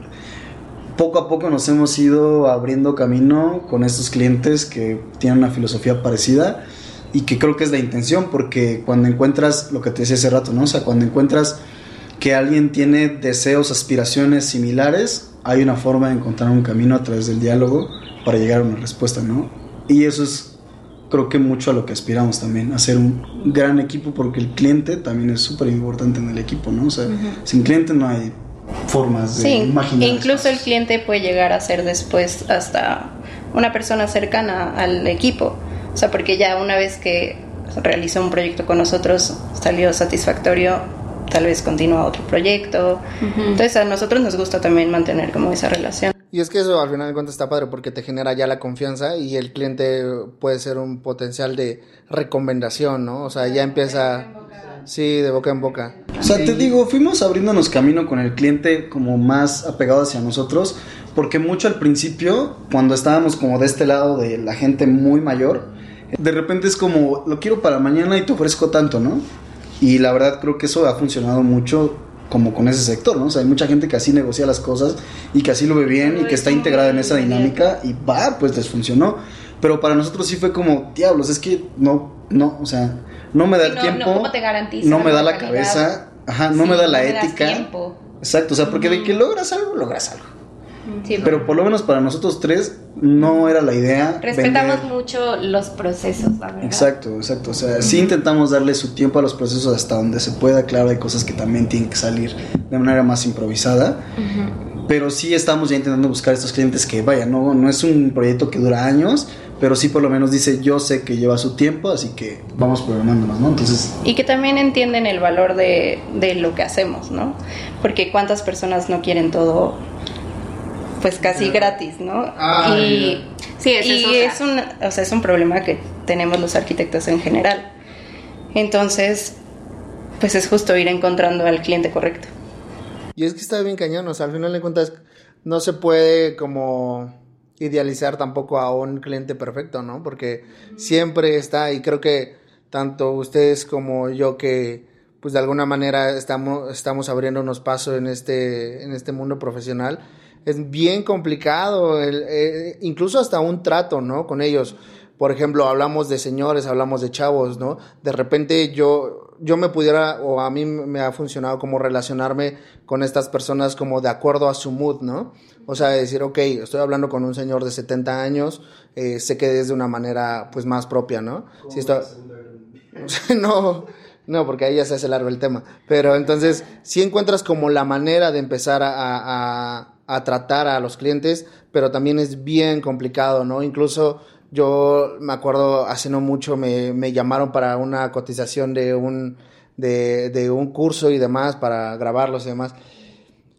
Poco a poco nos hemos ido abriendo camino con estos clientes que tienen una filosofía parecida y que creo que es la intención, porque cuando encuentras lo que te decía hace rato, ¿no? O sea, cuando encuentras que alguien tiene deseos, aspiraciones similares, hay una forma de encontrar un camino a través del diálogo para llegar a una respuesta, ¿no? Y eso es creo que mucho a lo que aspiramos también, hacer un gran equipo porque el cliente también es súper importante en el equipo, ¿no? O sea, sin cliente no hay formas de Sí, imaginar. incluso el cliente puede llegar a ser después hasta una persona cercana al equipo. O sea, porque ya una vez que realizó un proyecto con nosotros, salió satisfactorio, tal vez continúa otro proyecto. Entonces a nosotros nos gusta también mantener como esa relación. Y es que eso al final de cuentas está padre porque te genera ya la confianza y el cliente puede ser un potencial de recomendación, ¿no? O sea, ya empieza, sí, de boca en boca. O sea, te digo, fuimos abriéndonos camino con el cliente como más apegado hacia nosotros, porque mucho al principio, cuando estábamos como de este lado de la gente muy mayor, de repente es como, lo quiero para mañana y te ofrezco tanto, ¿no? Y la verdad creo que eso ha funcionado mucho como con ese sector, ¿no? O sea, hay mucha gente que así negocia las cosas y que así lo ve bien y que está integrada en esa dinámica y va, pues les funcionó. Pero para nosotros sí fue como, diablos, es que no, no, o sea, no me da el no- tiempo. no, ¿cómo te garantiza No me da la cabeza, ajá, no Sí, me da la no me das ética. tiempo. Exacto, o sea, porque de que logras algo, logras algo. Sí, Pero por lo menos para nosotros tres no era la idea. Respetamos vender- mucho los procesos, la verdad. Exacto, exacto. O sea, sí intentamos darle su tiempo a los procesos hasta donde se pueda. Claro, hay cosas que también tienen que salir de manera más improvisada. Pero sí estamos ya intentando buscar estos clientes que, vaya, no, no es un proyecto que dura años, pero sí por lo menos dice, yo sé que lleva su tiempo, así que vamos programándonos, ¿no? Entonces, Y que también entienden el valor de, de lo que hacemos, ¿no? Porque cuántas personas no quieren todo, pues casi gratis, ¿no? Ah, y Sí, y es es, un, o sea, es un problema que tenemos los arquitectos en general. Entonces, pues es justo ir encontrando al cliente correcto. Y es que está bien cañón, o sea, al final de cuentas no se puede como idealizar tampoco a un cliente perfecto, ¿no? Porque siempre está, y creo que tanto ustedes como yo que pues de alguna manera estamos, estamos abriéndonos paso en este, en este mundo profesional, es bien complicado, el, eh, incluso hasta un trato, ¿no? Con ellos. Por ejemplo, hablamos de señores, hablamos de chavos, ¿no? De repente yo, yo me pudiera, o a mí me ha funcionado como relacionarme con estas personas como de acuerdo a su mood, ¿no? O sea, decir, ok, estoy hablando con un señor de 70 años, eh, sé que es de una manera pues más propia, ¿no? Si esto... (laughs) no, no, porque ahí ya se hace largo el tema. Pero entonces, si encuentras como la manera de empezar a, a- a tratar a los clientes, pero también es bien complicado, ¿no? Incluso yo me acuerdo hace no mucho me, me llamaron para una cotización de un, de, de un curso y demás, para grabarlos y demás.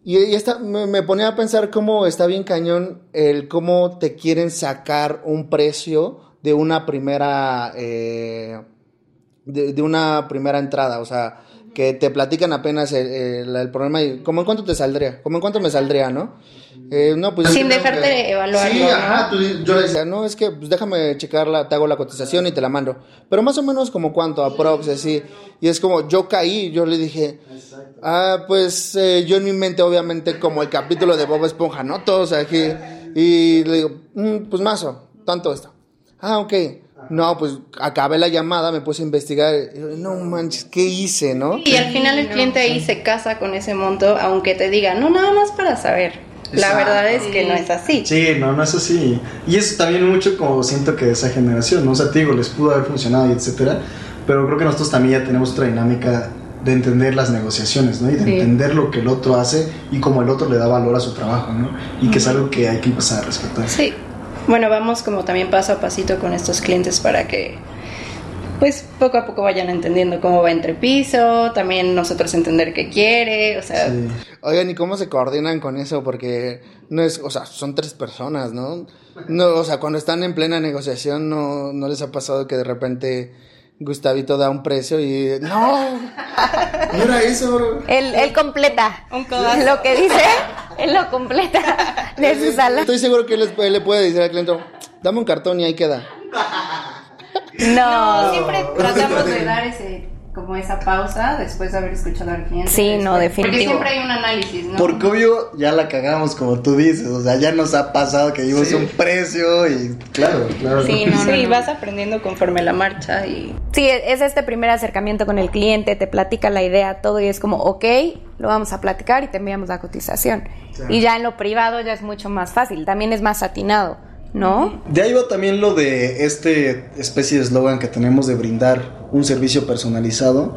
Y, y esta, me, me ponía a pensar cómo está bien cañón el cómo te quieren sacar un precio de una primera eh, de, de una primera entrada, o sea, que te platican apenas el, el- el problema y como en cuánto te saldría, como en cuánto me saldría, ¿no? Eh, no, pues Sin dejarte que- evaluarlo, Sí, ¿no? ajá, tú yo le decía, no, es que pues, déjame checarla, te hago la cotización y te la mando. Pero más o menos como cuánto, aprox, así. Y es como, yo caí, yo le dije, ah, pues eh, yo en mi mente, obviamente, como el capítulo de Bob Esponja, ¿no? Todos aquí. Y le digo, "Mm, pues mazo, tanto esto. Ah, ok. No, pues acabé la llamada, me puse a investigar. no manches, ¿qué hice, no? Y al final el cliente ahí se casa con ese monto, aunque te diga, no, nada más para saber. La verdad es que no es así. Sí, no, no es así. Y eso también mucho como siento que esa generación, ¿no? O sea, te digo, les pudo haber funcionado y etcétera, pero creo que nosotros también ya tenemos otra dinámica de entender las negociaciones, ¿no? Y de Sí. entender lo que el otro hace y cómo el otro le da valor a su trabajo, ¿no? Y que es algo que hay que empezar a respetar. Sí. Bueno, vamos como también paso a pasito con estos clientes para que pues poco a poco vayan entendiendo cómo va entre piso, también nosotros entender qué quiere, o sea, Oigan, ¿y cómo se coordinan con eso? Porque no es, o sea, son tres personas, ¿no? No, o sea, cuando están en plena negociación, no, no les ha pasado que de repente Gustavito da un precio y no, no (laughs) era eso. Él, él completa lo que dice, él lo completa de su sala. Estoy seguro que él le puede decir al cliente, dame un cartón y ahí queda. No, siempre tratamos de dar ese como esa pausa después de haber escuchado al cliente. Sí, no, después- Porque siempre hay un análisis, ¿no? Porque obvio ya la cagamos como tú dices, o sea, ya nos ha pasado que dimos un precio y claro, claro. Sí, no, sí, vas aprendiendo conforme la marcha y Sí, es este primer acercamiento con el cliente, te platica la idea, todo y es como, ok, lo vamos a platicar y te enviamos la cotización. Y ya en lo privado ya es mucho más fácil, también es más atinado, ¿no? De ahí va también lo de este especie de eslogan que tenemos de brindar un servicio personalizado,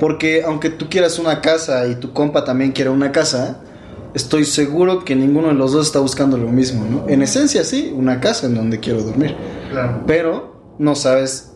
porque aunque tú quieras una casa y tu compa también quiera una casa, estoy seguro que ninguno de los dos está buscando lo mismo, ¿no? En esencia sí, una casa en donde quiero dormir, Claro. pero no sabes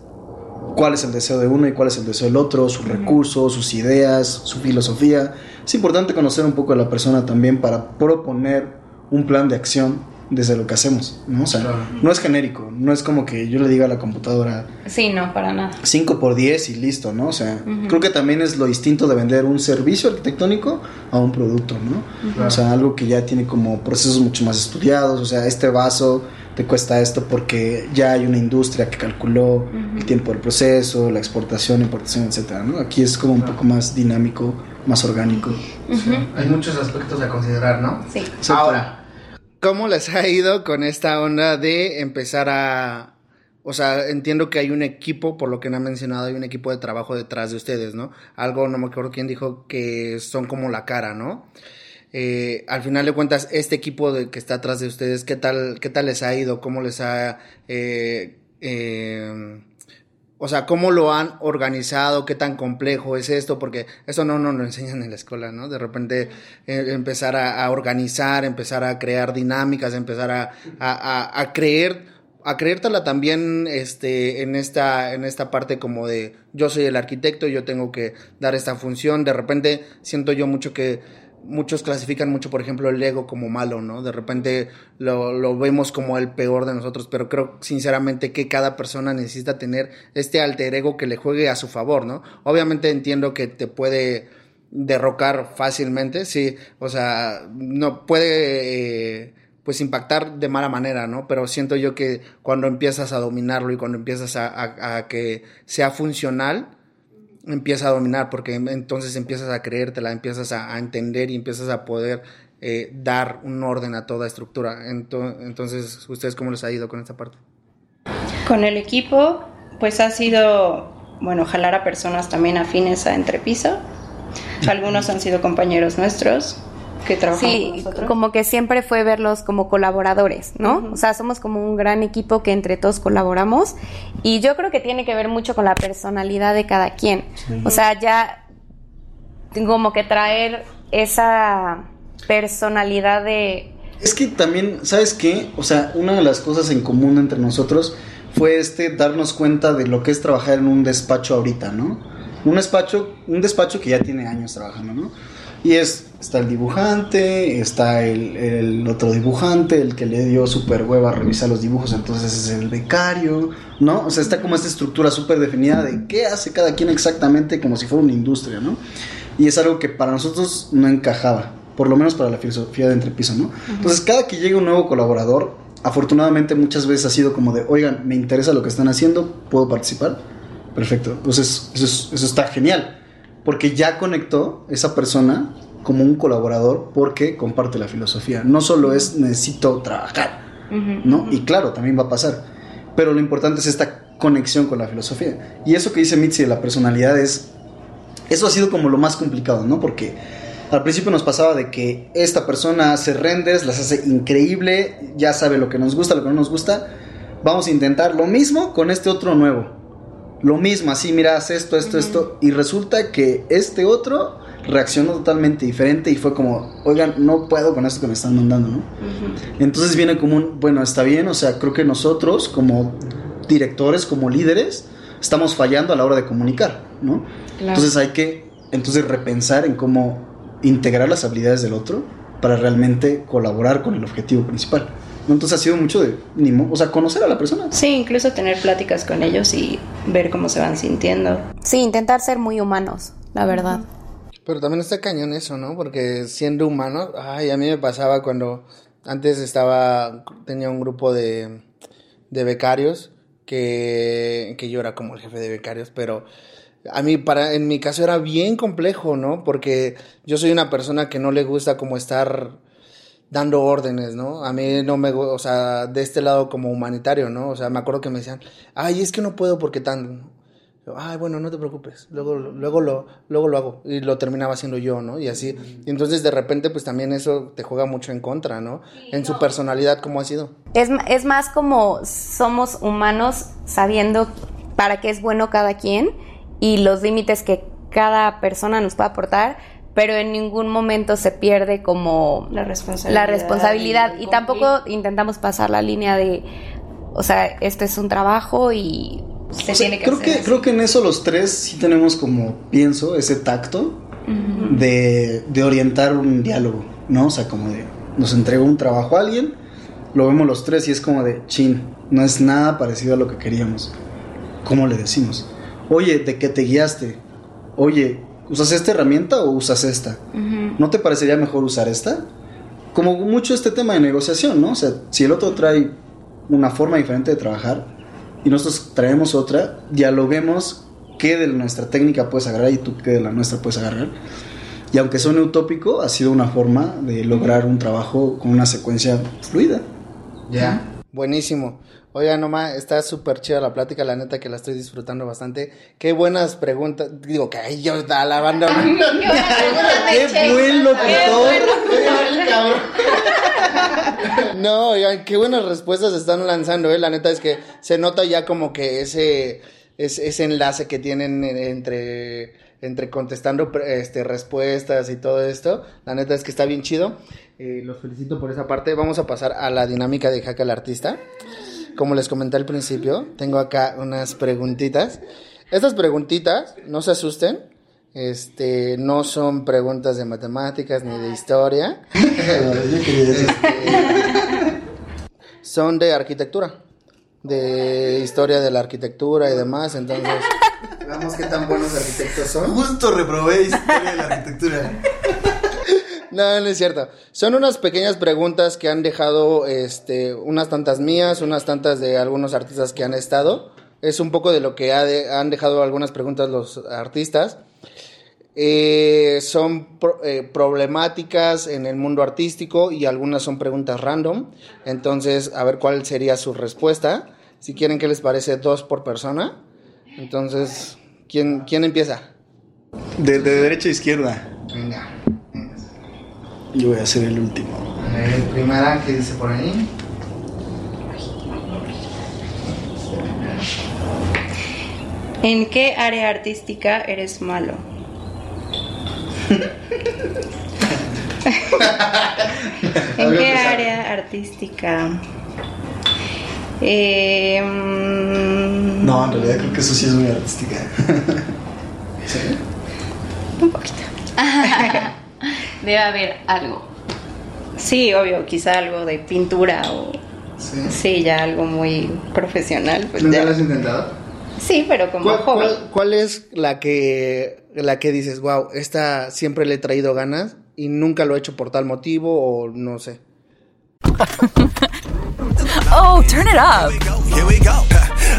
cuál es el deseo de uno y cuál es el deseo del otro, sus recursos, sus ideas, su filosofía. Es importante conocer un poco a la persona también para proponer un plan de acción desde lo que hacemos, ¿no? O sea, no es genérico, no es como que yo le diga a la computadora sí, no, para nada. 5 por 10 y listo, ¿no? O sea, creo que también es lo distinto de vender un servicio arquitectónico a un producto, ¿no? O sea, algo que ya tiene como procesos mucho más estudiados, o sea, este vaso te cuesta esto porque ya hay una industria que calculó el tiempo del proceso, la exportación, importación, etcétera, ¿no? Aquí es como un poco más dinámico, más orgánico. Hay muchos aspectos a considerar, ¿no? Sí. Ahora, ¿cómo les ha ido con esta onda de empezar a... O sea, entiendo que hay un equipo, por lo que me han mencionado, hay un equipo de trabajo detrás de ustedes, ¿no? Algo, no me acuerdo quién dijo que son como la cara, ¿no? eh, al final de cuentas, este equipo de, que está atrás de ustedes, ¿qué tal, qué tal les ha ido? ¿Cómo les ha... Eh, eh, o sea, ¿cómo lo han organizado? ¿Qué tan complejo es esto? Porque eso no nos lo enseñan en la escuela, ¿no? De repente eh, empezar a, organizar, empezar a crear dinámicas, empezar a, a, a creer a creértela también este en esta en esta parte como de yo soy el arquitecto yo tengo que dar esta función de repente siento yo mucho que muchos clasifican mucho por ejemplo el ego como malo no de repente lo, vemos como el peor de nosotros pero creo sinceramente que cada persona necesita tener este alter ego que le juegue a su favor no obviamente entiendo que te puede derrocar fácilmente sí o sea no puede eh, pues impactar de mala manera, ¿no? Pero siento yo que cuando empiezas a dominarlo y cuando empiezas a, que sea funcional, empieza a dominar, porque entonces empiezas a creértela, empiezas a, a entender y empiezas a poder eh, dar un orden a toda estructura. Entonces, ¿ustedes cómo les ha ido con esta parte? Con el equipo, pues ha sido, bueno, jalar a personas también afines a Entrepiso. (laughs) Algunos han sido compañeros nuestros, que sí, como que siempre fue verlos como colaboradores, ¿no? Uh -huh. O sea, somos como un gran equipo que entre todos colaboramos y yo creo que tiene que ver mucho con la personalidad de cada quien. Uh -huh. O sea, ya como que traer esa personalidad de... Es que también, ¿sabes qué? O sea, una de las cosas en común entre nosotros fue este darnos cuenta de lo que es trabajar en un despacho ahorita, ¿no? Un despacho, un despacho que ya tiene años trabajando, ¿no? Y es, está el dibujante, está el, el, otro dibujante, el que le dio súper hueva a revisar los dibujos, entonces es el becario, ¿no? O sea, está como esta estructura súper definida de qué hace cada quien exactamente como si fuera una industria, ¿no? Y es algo que para nosotros no encajaba, por lo menos para la filosofía de Entrepiso, ¿no? Uh -huh. Entonces, cada que llega un nuevo colaborador, afortunadamente muchas veces ha sido como de, oigan, me interesa lo que están haciendo, ¿puedo participar? Perfecto, entonces eso, es, eso está genial porque ya conectó esa persona como un colaborador porque comparte la filosofía. No solo es necesito trabajar, uh -huh, ¿no? Uh -huh. Y claro, también va a pasar. Pero lo importante es esta conexión con la filosofía. Y eso que dice Mitzi de la personalidad es... Eso ha sido como lo más complicado, ¿no? Porque al principio nos pasaba de que esta persona hace renders, las hace increíble, ya sabe lo que nos gusta, lo que no nos gusta. Vamos a intentar lo mismo con este otro nuevo lo mismo, así, mira, haz esto, esto, uh -huh. esto, y resulta que este otro reaccionó totalmente diferente y fue como, oigan, no puedo con esto que me están mandando, ¿no? Uh -huh. Entonces viene como un, bueno, está bien, o sea, creo que nosotros como directores, como líderes, estamos fallando a la hora de comunicar, ¿no? Claro. Entonces hay que, entonces repensar en cómo integrar las habilidades del otro para realmente colaborar con el objetivo principal. Entonces ha sido mucho de, o sea, conocer a la persona. Sí, incluso tener pláticas con ellos y ver cómo se van sintiendo. Sí, intentar ser muy humanos, la verdad. Pero también está cañón eso, ¿no? Porque siendo humano, ay, a mí me pasaba cuando antes estaba, tenía un grupo de, de becarios que, que yo era como el jefe de becarios, pero a mí para en mi caso era bien complejo, ¿no? Porque yo soy una persona que no le gusta como estar dando órdenes, ¿no? A mí no me, o sea, de este lado como humanitario, ¿no? O sea, me acuerdo que me decían, ay, es que no puedo porque tan, ay, bueno, no te preocupes, luego, luego lo, luego lo hago y lo terminaba haciendo yo, ¿no? Y así, y entonces de repente, pues también eso te juega mucho en contra, ¿no? En su personalidad, ¿cómo ha sido? Es, es más como somos humanos sabiendo para qué es bueno cada quien y los límites que cada persona nos puede aportar pero en ningún momento se pierde como la responsabilidad, la responsabilidad. y, y tampoco intentamos pasar la línea de, o sea, este es un trabajo y se o sea, tiene que creo hacer que así. creo que en eso los tres sí tenemos como pienso ese tacto uh -huh. de, de orientar un diálogo, ¿no? O sea, como de nos entregó un trabajo a alguien, lo vemos los tres y es como de chin, no es nada parecido a lo que queríamos. ¿Cómo le decimos? Oye, ¿de qué te guiaste? Oye, ¿usas esta herramienta o usas esta? Uh -huh. ¿No te parecería mejor usar esta? Como mucho este tema de negociación, ¿no? O sea, si el otro trae una forma diferente de trabajar y nosotros traemos otra, dialoguemos qué de nuestra técnica puedes agarrar y tú qué de la nuestra puedes agarrar. Y aunque suene utópico, ha sido una forma de lograr un trabajo con una secuencia fluida. Ya. Yeah. Buenísimo. Oiga, nomás, está súper chida la plática, la neta que la estoy disfrutando bastante. Qué buenas preguntas. Digo, que ahí yo a la banda. Qué buen locutor. (laughs) No, qué buenas respuestas están lanzando, eh. La neta es que se nota ya como que ese, ese, enlace que tienen entre, entre contestando este, respuestas y todo esto. La neta es que está bien chido. Eh, los felicito por esa parte. Vamos a pasar a la dinámica de Jaque al Artista. Como les comenté al principio, tengo acá unas preguntitas. Estas preguntitas, no se asusten, este, no son preguntas de matemáticas ni de historia. Este, son de arquitectura, de historia de la arquitectura y demás, entonces veamos qué tan buenos arquitectos son. Justo reprobé historia de la arquitectura. No, no es cierto. Son unas pequeñas preguntas que han dejado, este, unas tantas mías, unas tantas de algunos artistas que han estado. Es un poco de lo que ha de- han dejado algunas preguntas los artistas. Eh, son pro- eh, problemáticas en el mundo artístico y algunas son preguntas random. Entonces, a ver cuál sería su respuesta. Si quieren, ¿qué les parece? Dos por persona. Entonces, ¿quién, quién empieza? De, de derecha a izquierda. Venga. Yo voy a ser el último. A ver, primera, ¿qué dice por ahí? ¿En qué área artística eres malo? (laughs) ¿En qué área artística? Eh, No, en realidad creo que eso sí es muy artística. (laughs) Un poquito. (laughs) Debe haber algo. Sí, obvio, quizá algo de pintura o Sí. sí, ya algo muy profesional. Pues ¿Nunca ya. lo has intentado? Sí, pero como ¿Cuál, joven. cuál- cuál es la que, la que dices, wow, esta siempre le he traído ganas y nunca lo he hecho por tal motivo o no sé? (laughs) Oh, turn it up. Here we go.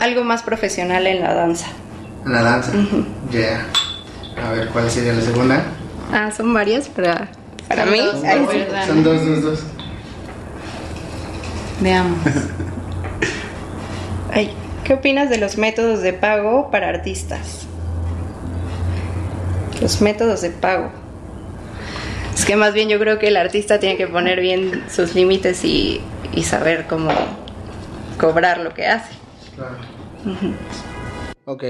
Algo más profesional en la danza. La danza. Ya. A ver, ¿cuál sería la segunda? Ah, son varias para, para Son mí. dos, Ay. Son dos, dos, dos. Veamos. (laughs) Ay, ¿Qué opinas de los métodos de pago para artistas? Los métodos de pago. Es que más bien yo creo que el artista tiene que poner bien sus límites y, y saber cómo cobrar lo que hace. Ujú. Ok.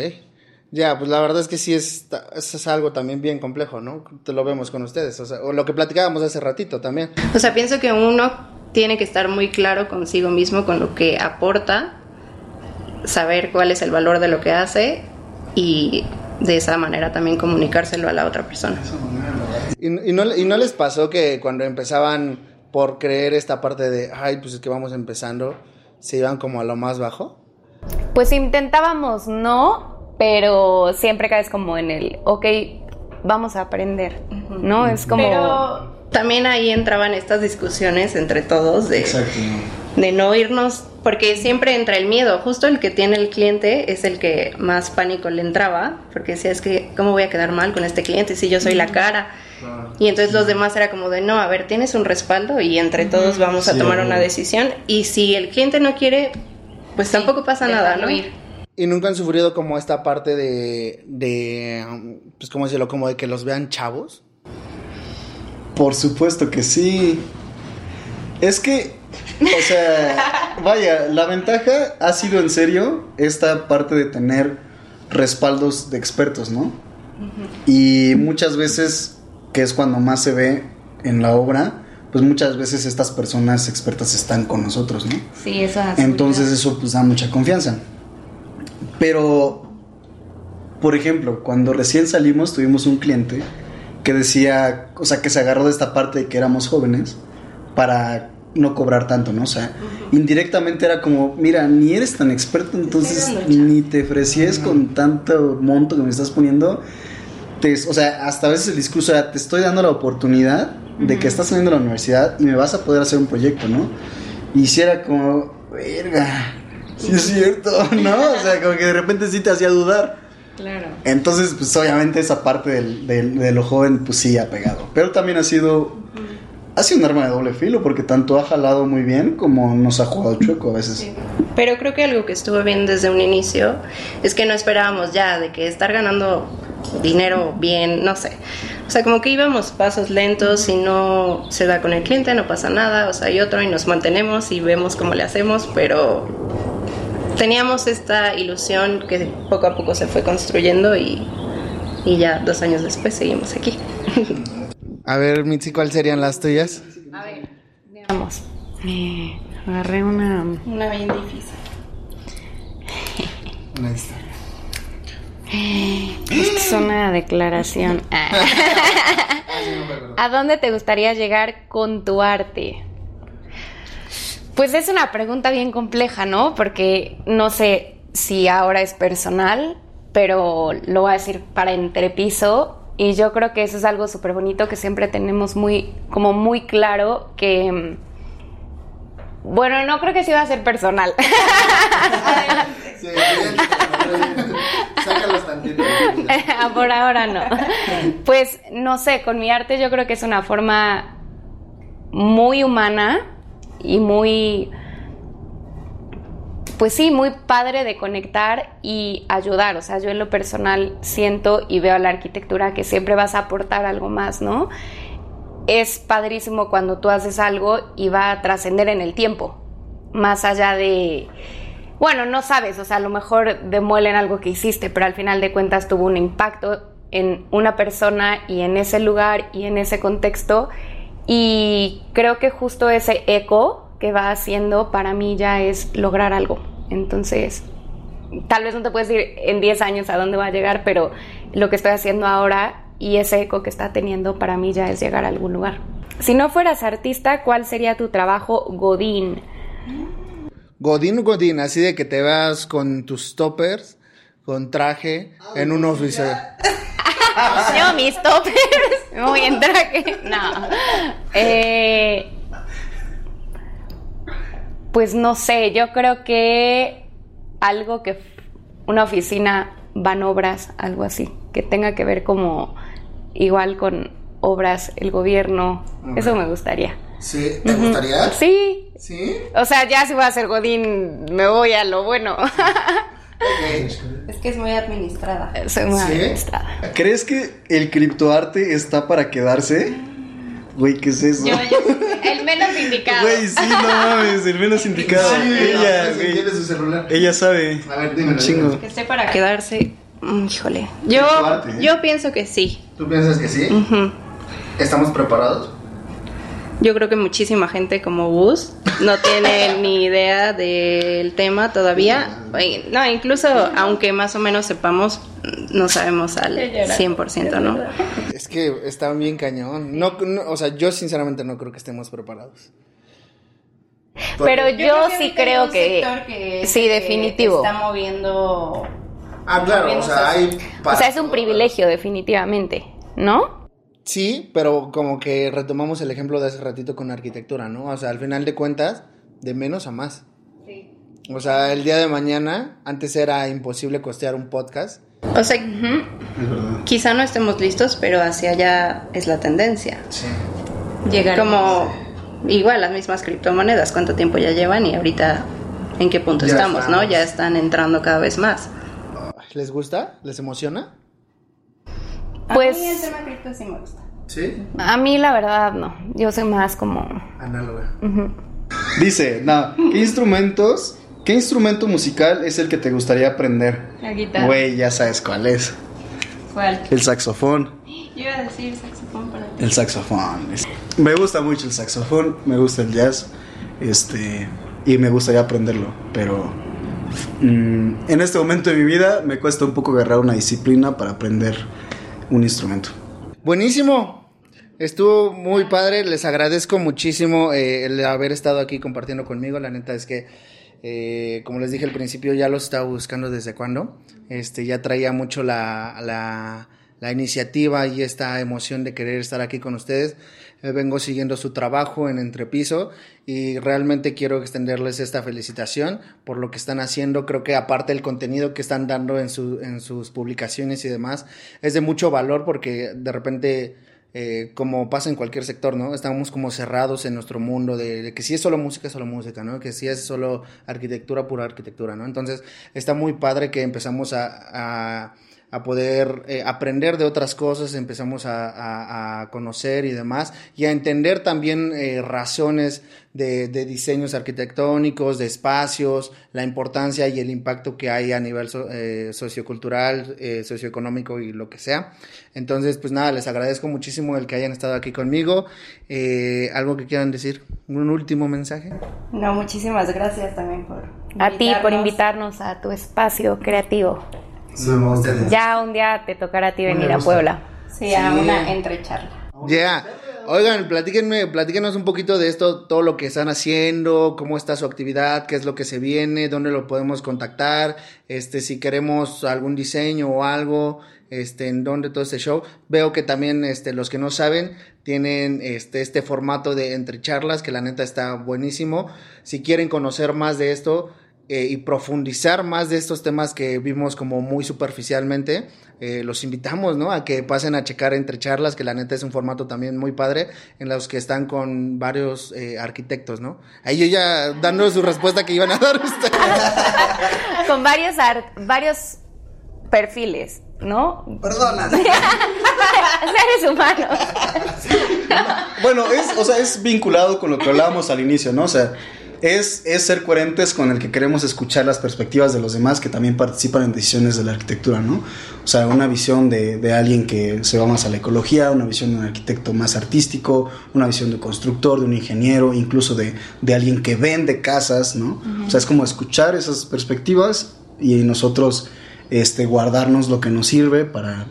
Ya, pues la verdad es que sí es, es, es algo también bien complejo, ¿no? Te lo vemos con ustedes. O, sea, o lo que platicábamos hace ratito también. O sea, pienso que uno tiene que estar muy claro consigo mismo con lo que aporta, saber cuál es el valor de lo que hace y de esa manera también comunicárselo a la otra persona. ¿Y, y no, ¿Y no les pasó que cuando empezaban por creer esta parte de, ay, pues es que vamos empezando, se iban como a lo más bajo? Pues intentábamos no, pero siempre caes como en el, ok, vamos a aprender, ¿no? Es como... Pero también ahí entraban estas discusiones entre todos de, de no irnos, porque siempre entra el miedo, justo el que tiene el cliente es el que más pánico le entraba, porque decía, es que, ¿cómo voy a quedar mal con este cliente si yo soy la cara? Y entonces los demás era como de, no, a ver, tienes un respaldo y entre todos vamos a Sí, tomar una decisión. Y si el cliente no quiere, pues tampoco pasa nada, ¿no? ¿Y nunca han sufrido como esta parte de, de pues cómo decirlo, como de que los vean chavos? Por supuesto que sí. Es que, o sea, (laughs) vaya, la ventaja ha sido en serio esta parte de tener respaldos de expertos, ¿no? Y muchas veces, que es cuando más se ve en la obra, pues muchas veces estas personas expertas están con nosotros, ¿no? Sí, eso hace Entonces eso pues da mucha confianza. Pero, por ejemplo, cuando recién salimos tuvimos un cliente que decía, o sea, que se agarró de esta parte de que éramos jóvenes para no cobrar tanto, ¿no? O sea, indirectamente era como, mira, ni eres tan experto, entonces ni te ofrecies con tanto monto que me estás poniendo. Te- o sea, hasta a veces el discurso era, te estoy dando la oportunidad de que estás saliendo de la universidad y me vas a poder hacer un proyecto, ¿no? Y si era como, verga, sí es cierto, (laughs) ¿no? O sea, como que de repente sí te hacía dudar. Claro. Entonces, pues obviamente esa parte del, del- de lo joven, pues sí ha pegado. Pero también ha sido, ha sido un arma de doble filo, porque tanto ha jalado muy bien como nos ha jugado chueco a veces. Pero creo que algo que estuvo bien desde un inicio es que no esperábamos ya de que estar ganando dinero bien, no sé. O sea, como que íbamos pasos lentos, si no se da con el cliente no pasa nada, o sea, hay otro y nos mantenemos y vemos cómo le hacemos, pero teníamos esta ilusión que poco a poco se fue construyendo y, y ya dos años después seguimos aquí. A ver, Mitzi, ¿cuáles serían las tuyas? A ver, veamos. Eh, agarré una. Una bien difícil. Esto es una declaración. (laughs) Ah. ¿A dónde te gustaría llegar con tu arte? Pues es una pregunta bien compleja, ¿no? Porque no sé si ahora es personal, pero lo voy a decir para entrepiso. Y yo creo que eso es algo súper bonito que siempre tenemos muy, como muy claro que... mm, Bueno, no creo que sí va a ser personal. (laughs) (laughs) Sácalos tantito. (laughs) Por ahora no. Pues no sé, con mi arte yo creo que es una forma muy humana y muy, pues sí, muy padre de conectar y ayudar. O sea, yo en lo personal siento y veo a la arquitectura que siempre vas a aportar algo más, ¿no? Es padrísimo cuando tú haces algo y va a trascender en el tiempo, más allá de bueno, no sabes, o sea, a lo mejor demuelen algo que hiciste, pero al final de cuentas tuvo un impacto en una persona y en ese lugar y en ese contexto. Y creo que justo ese eco que va haciendo para mí ya es lograr algo. Entonces, tal vez no te puedes decir en 10 años a dónde va a llegar, pero lo que estoy haciendo ahora y ese eco que está teniendo para mí ya es llegar a algún lugar. Si no fueras artista, ¿cuál sería tu trabajo Godín? Godín, Godín, así de que te veas con tus toppers, con traje, en una oficina. (laughs) Yo, mis toppers, (laughs) muy en traje. (laughs) No. Eh, pues no sé, yo creo que algo que. Una oficina, van obras, algo así. Que tenga que ver como. Igual con obras, el gobierno. Eso me gustaría. ¿Sí? ¿Te gustaría? Sí. ¿Sí? O sea, ya si voy a ser Godín, me voy a lo bueno. Es que es muy administrada. Soy muy ¿Sí? administrada. ¿Crees que el criptoarte está para quedarse? Güey, ¿qué es eso? el menos indicado. Güey, sí, no mames, el menos indicado. Sí, ella, no, güey, tiene su celular. ella sabe. A ver, un dímelo, chingo. Que esté para quedarse. mm, Híjole. Yo, yo pienso que sí. ¿Tú piensas que sí? ¿Estamos preparados? Yo creo que muchísima gente como Gus no tiene (laughs) ni idea del tema todavía. Eh, No, incluso aunque más o menos sepamos, no sabemos al 100%, ¿no? Es que está bien cañón. No, no, o sea, yo sinceramente no creo que estemos preparados. Pero yo, creo que sí creo que, que- sí, que definitivo. Está moviendo. Ah, claro, o sea, hay... O sea, es un privilegio definitivamente, ¿no? Sí, pero como que retomamos el ejemplo de hace ratito con arquitectura, ¿no? O sea, al final de cuentas, de menos a más. O sea, el día de mañana, antes era imposible costear un podcast. O sea, quizá no estemos listos, pero hacia allá es la tendencia. Llegar. Como igual las mismas criptomonedas, cuánto tiempo ya llevan y ahorita en qué punto Ya estamos, ¿no? estamos. Ya están entrando cada vez más. ¿Les gusta? ¿Les emociona? Pues- a mí el tema cripto sí me gusta. Sí. A mí la verdad no. Yo soy más como... Análoga. Dice, no, ¿qué instrumentos, qué instrumento musical es el que te gustaría aprender? La guitarra. Güey, ya sabes cuál es. ¿Cuál? El saxofón. Yo iba a decir saxofón para ti. El saxofón. Me gusta mucho el saxofón, me gusta el jazz, este, y me gustaría aprenderlo, pero mm, en este momento de mi vida me cuesta un poco agarrar una disciplina para aprender un instrumento. Buenísimo. Estuvo muy padre. Les agradezco muchísimo eh, el haber estado aquí compartiendo conmigo. La neta es que, eh, como les dije al principio, ya los estaba buscando desde cuando. Este, ya traía mucho la, la, la iniciativa y esta emoción de querer estar aquí con ustedes. Eh, vengo siguiendo su trabajo en Entrepiso y realmente quiero extenderles esta felicitación por lo que están haciendo. Creo que aparte del contenido que están dando en, su, en sus publicaciones y demás, es de mucho valor porque de repente eh, como pasa en cualquier sector, ¿no? Estamos como cerrados en nuestro mundo de, que si es solo música, es solo música, ¿no? Que si es solo arquitectura, pura arquitectura, ¿no? Entonces está muy padre que empezamos a, a, a poder eh, aprender de otras cosas, empezamos a, a- a conocer y demás, y a entender también eh, razones de, de diseños arquitectónicos, de espacios, la importancia y el impacto que hay a nivel so- eh, sociocultural, eh, socioeconómico y lo que sea. Entonces, pues nada, les agradezco muchísimo el que hayan estado aquí conmigo. Eh, ¿Algo que quieran decir? ¿Un último mensaje? No, muchísimas gracias también por A ti por invitarnos. invitarnos a tu espacio creativo. Ustedes. Ya un día te tocará a ti venir a. Puebla. Sí, a Sí. una entrecharla. Ya. Oigan, platíquenme, platíquenos un poquito de esto, todo lo que están haciendo, cómo está su actividad, qué es lo que se viene, dónde lo podemos contactar, este, si queremos algún diseño o algo, este, en dónde todo este show. Veo que también, este, los que no saben, tienen este, este formato de entre charlas, que la neta está buenísimo. Si quieren conocer más de esto, eh, y profundizar más de estos temas que vimos como muy superficialmente, eh, los invitamos, ¿no? A que pasen a checar entre charlas, que la neta es un formato también muy padre, en los que están con varios eh, arquitectos, ¿no? Ahí yo ya dando su respuesta que iban a dar (laughs) ustedes. Con varios, ar- varios perfiles, ¿no? Perdona. (laughs) Seres humanos. Bueno, es, o sea, es vinculado con lo que hablábamos al inicio, ¿no? O sea, es, es ser coherentes con el que queremos escuchar las perspectivas de los demás que también participan en decisiones de la arquitectura, ¿no? O sea, una visión de, de alguien que se va más a la ecología, una visión de un arquitecto más artístico, una visión de constructor, de un ingeniero, incluso de, de alguien que vende casas, ¿no? O sea, es como escuchar esas perspectivas y nosotros este, guardarnos lo que nos sirve para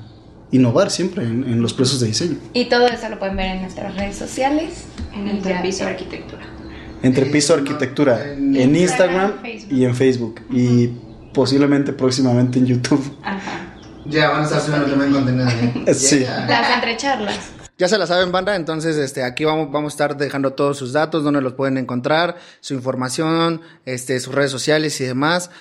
innovar siempre en, en los procesos de diseño. Y todo eso lo pueden ver en nuestras redes sociales. En Entrepiso Arquitectura. Entre Piso Arquitectura en, Instagram, y en Facebook y posiblemente próximamente en YouTube. Ya van a estar subiendo también contenido. ¿eh? (laughs) Sí. Las entrecharlas. Ya se la saben, banda. Entonces, este, aquí vamos, vamos a estar dejando todos sus datos, donde los pueden encontrar, su información, este, sus redes sociales y demás.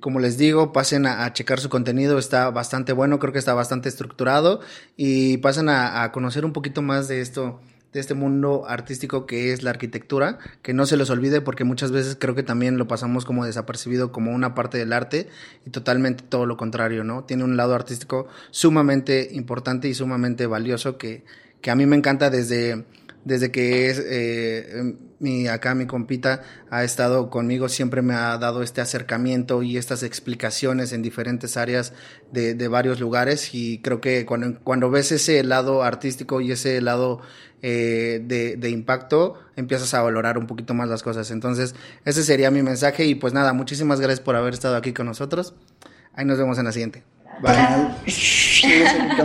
Como les digo, pasen a, a checar su contenido, está bastante bueno, creo que está bastante estructurado y pasen a, a conocer un poquito más de esto, de este mundo artístico que es la arquitectura, que no se los olvide porque muchas veces creo que también lo pasamos como desapercibido como una parte del arte y totalmente todo lo contrario, ¿no? Tiene un lado artístico sumamente importante y sumamente valioso que, que a mí me encanta desde, desde que es, eh, mi, acá mi compita ha estado conmigo, siempre me ha dado este acercamiento y estas explicaciones en diferentes áreas de, de varios lugares y creo que cuando, cuando ves ese lado artístico y ese lado eh, de, de impacto, empiezas a valorar un poquito más las cosas. Entonces, ese sería mi mensaje y pues nada, muchísimas gracias por haber estado aquí con nosotros. Ahí nos vemos en la siguiente. Bye. (laughs) Esa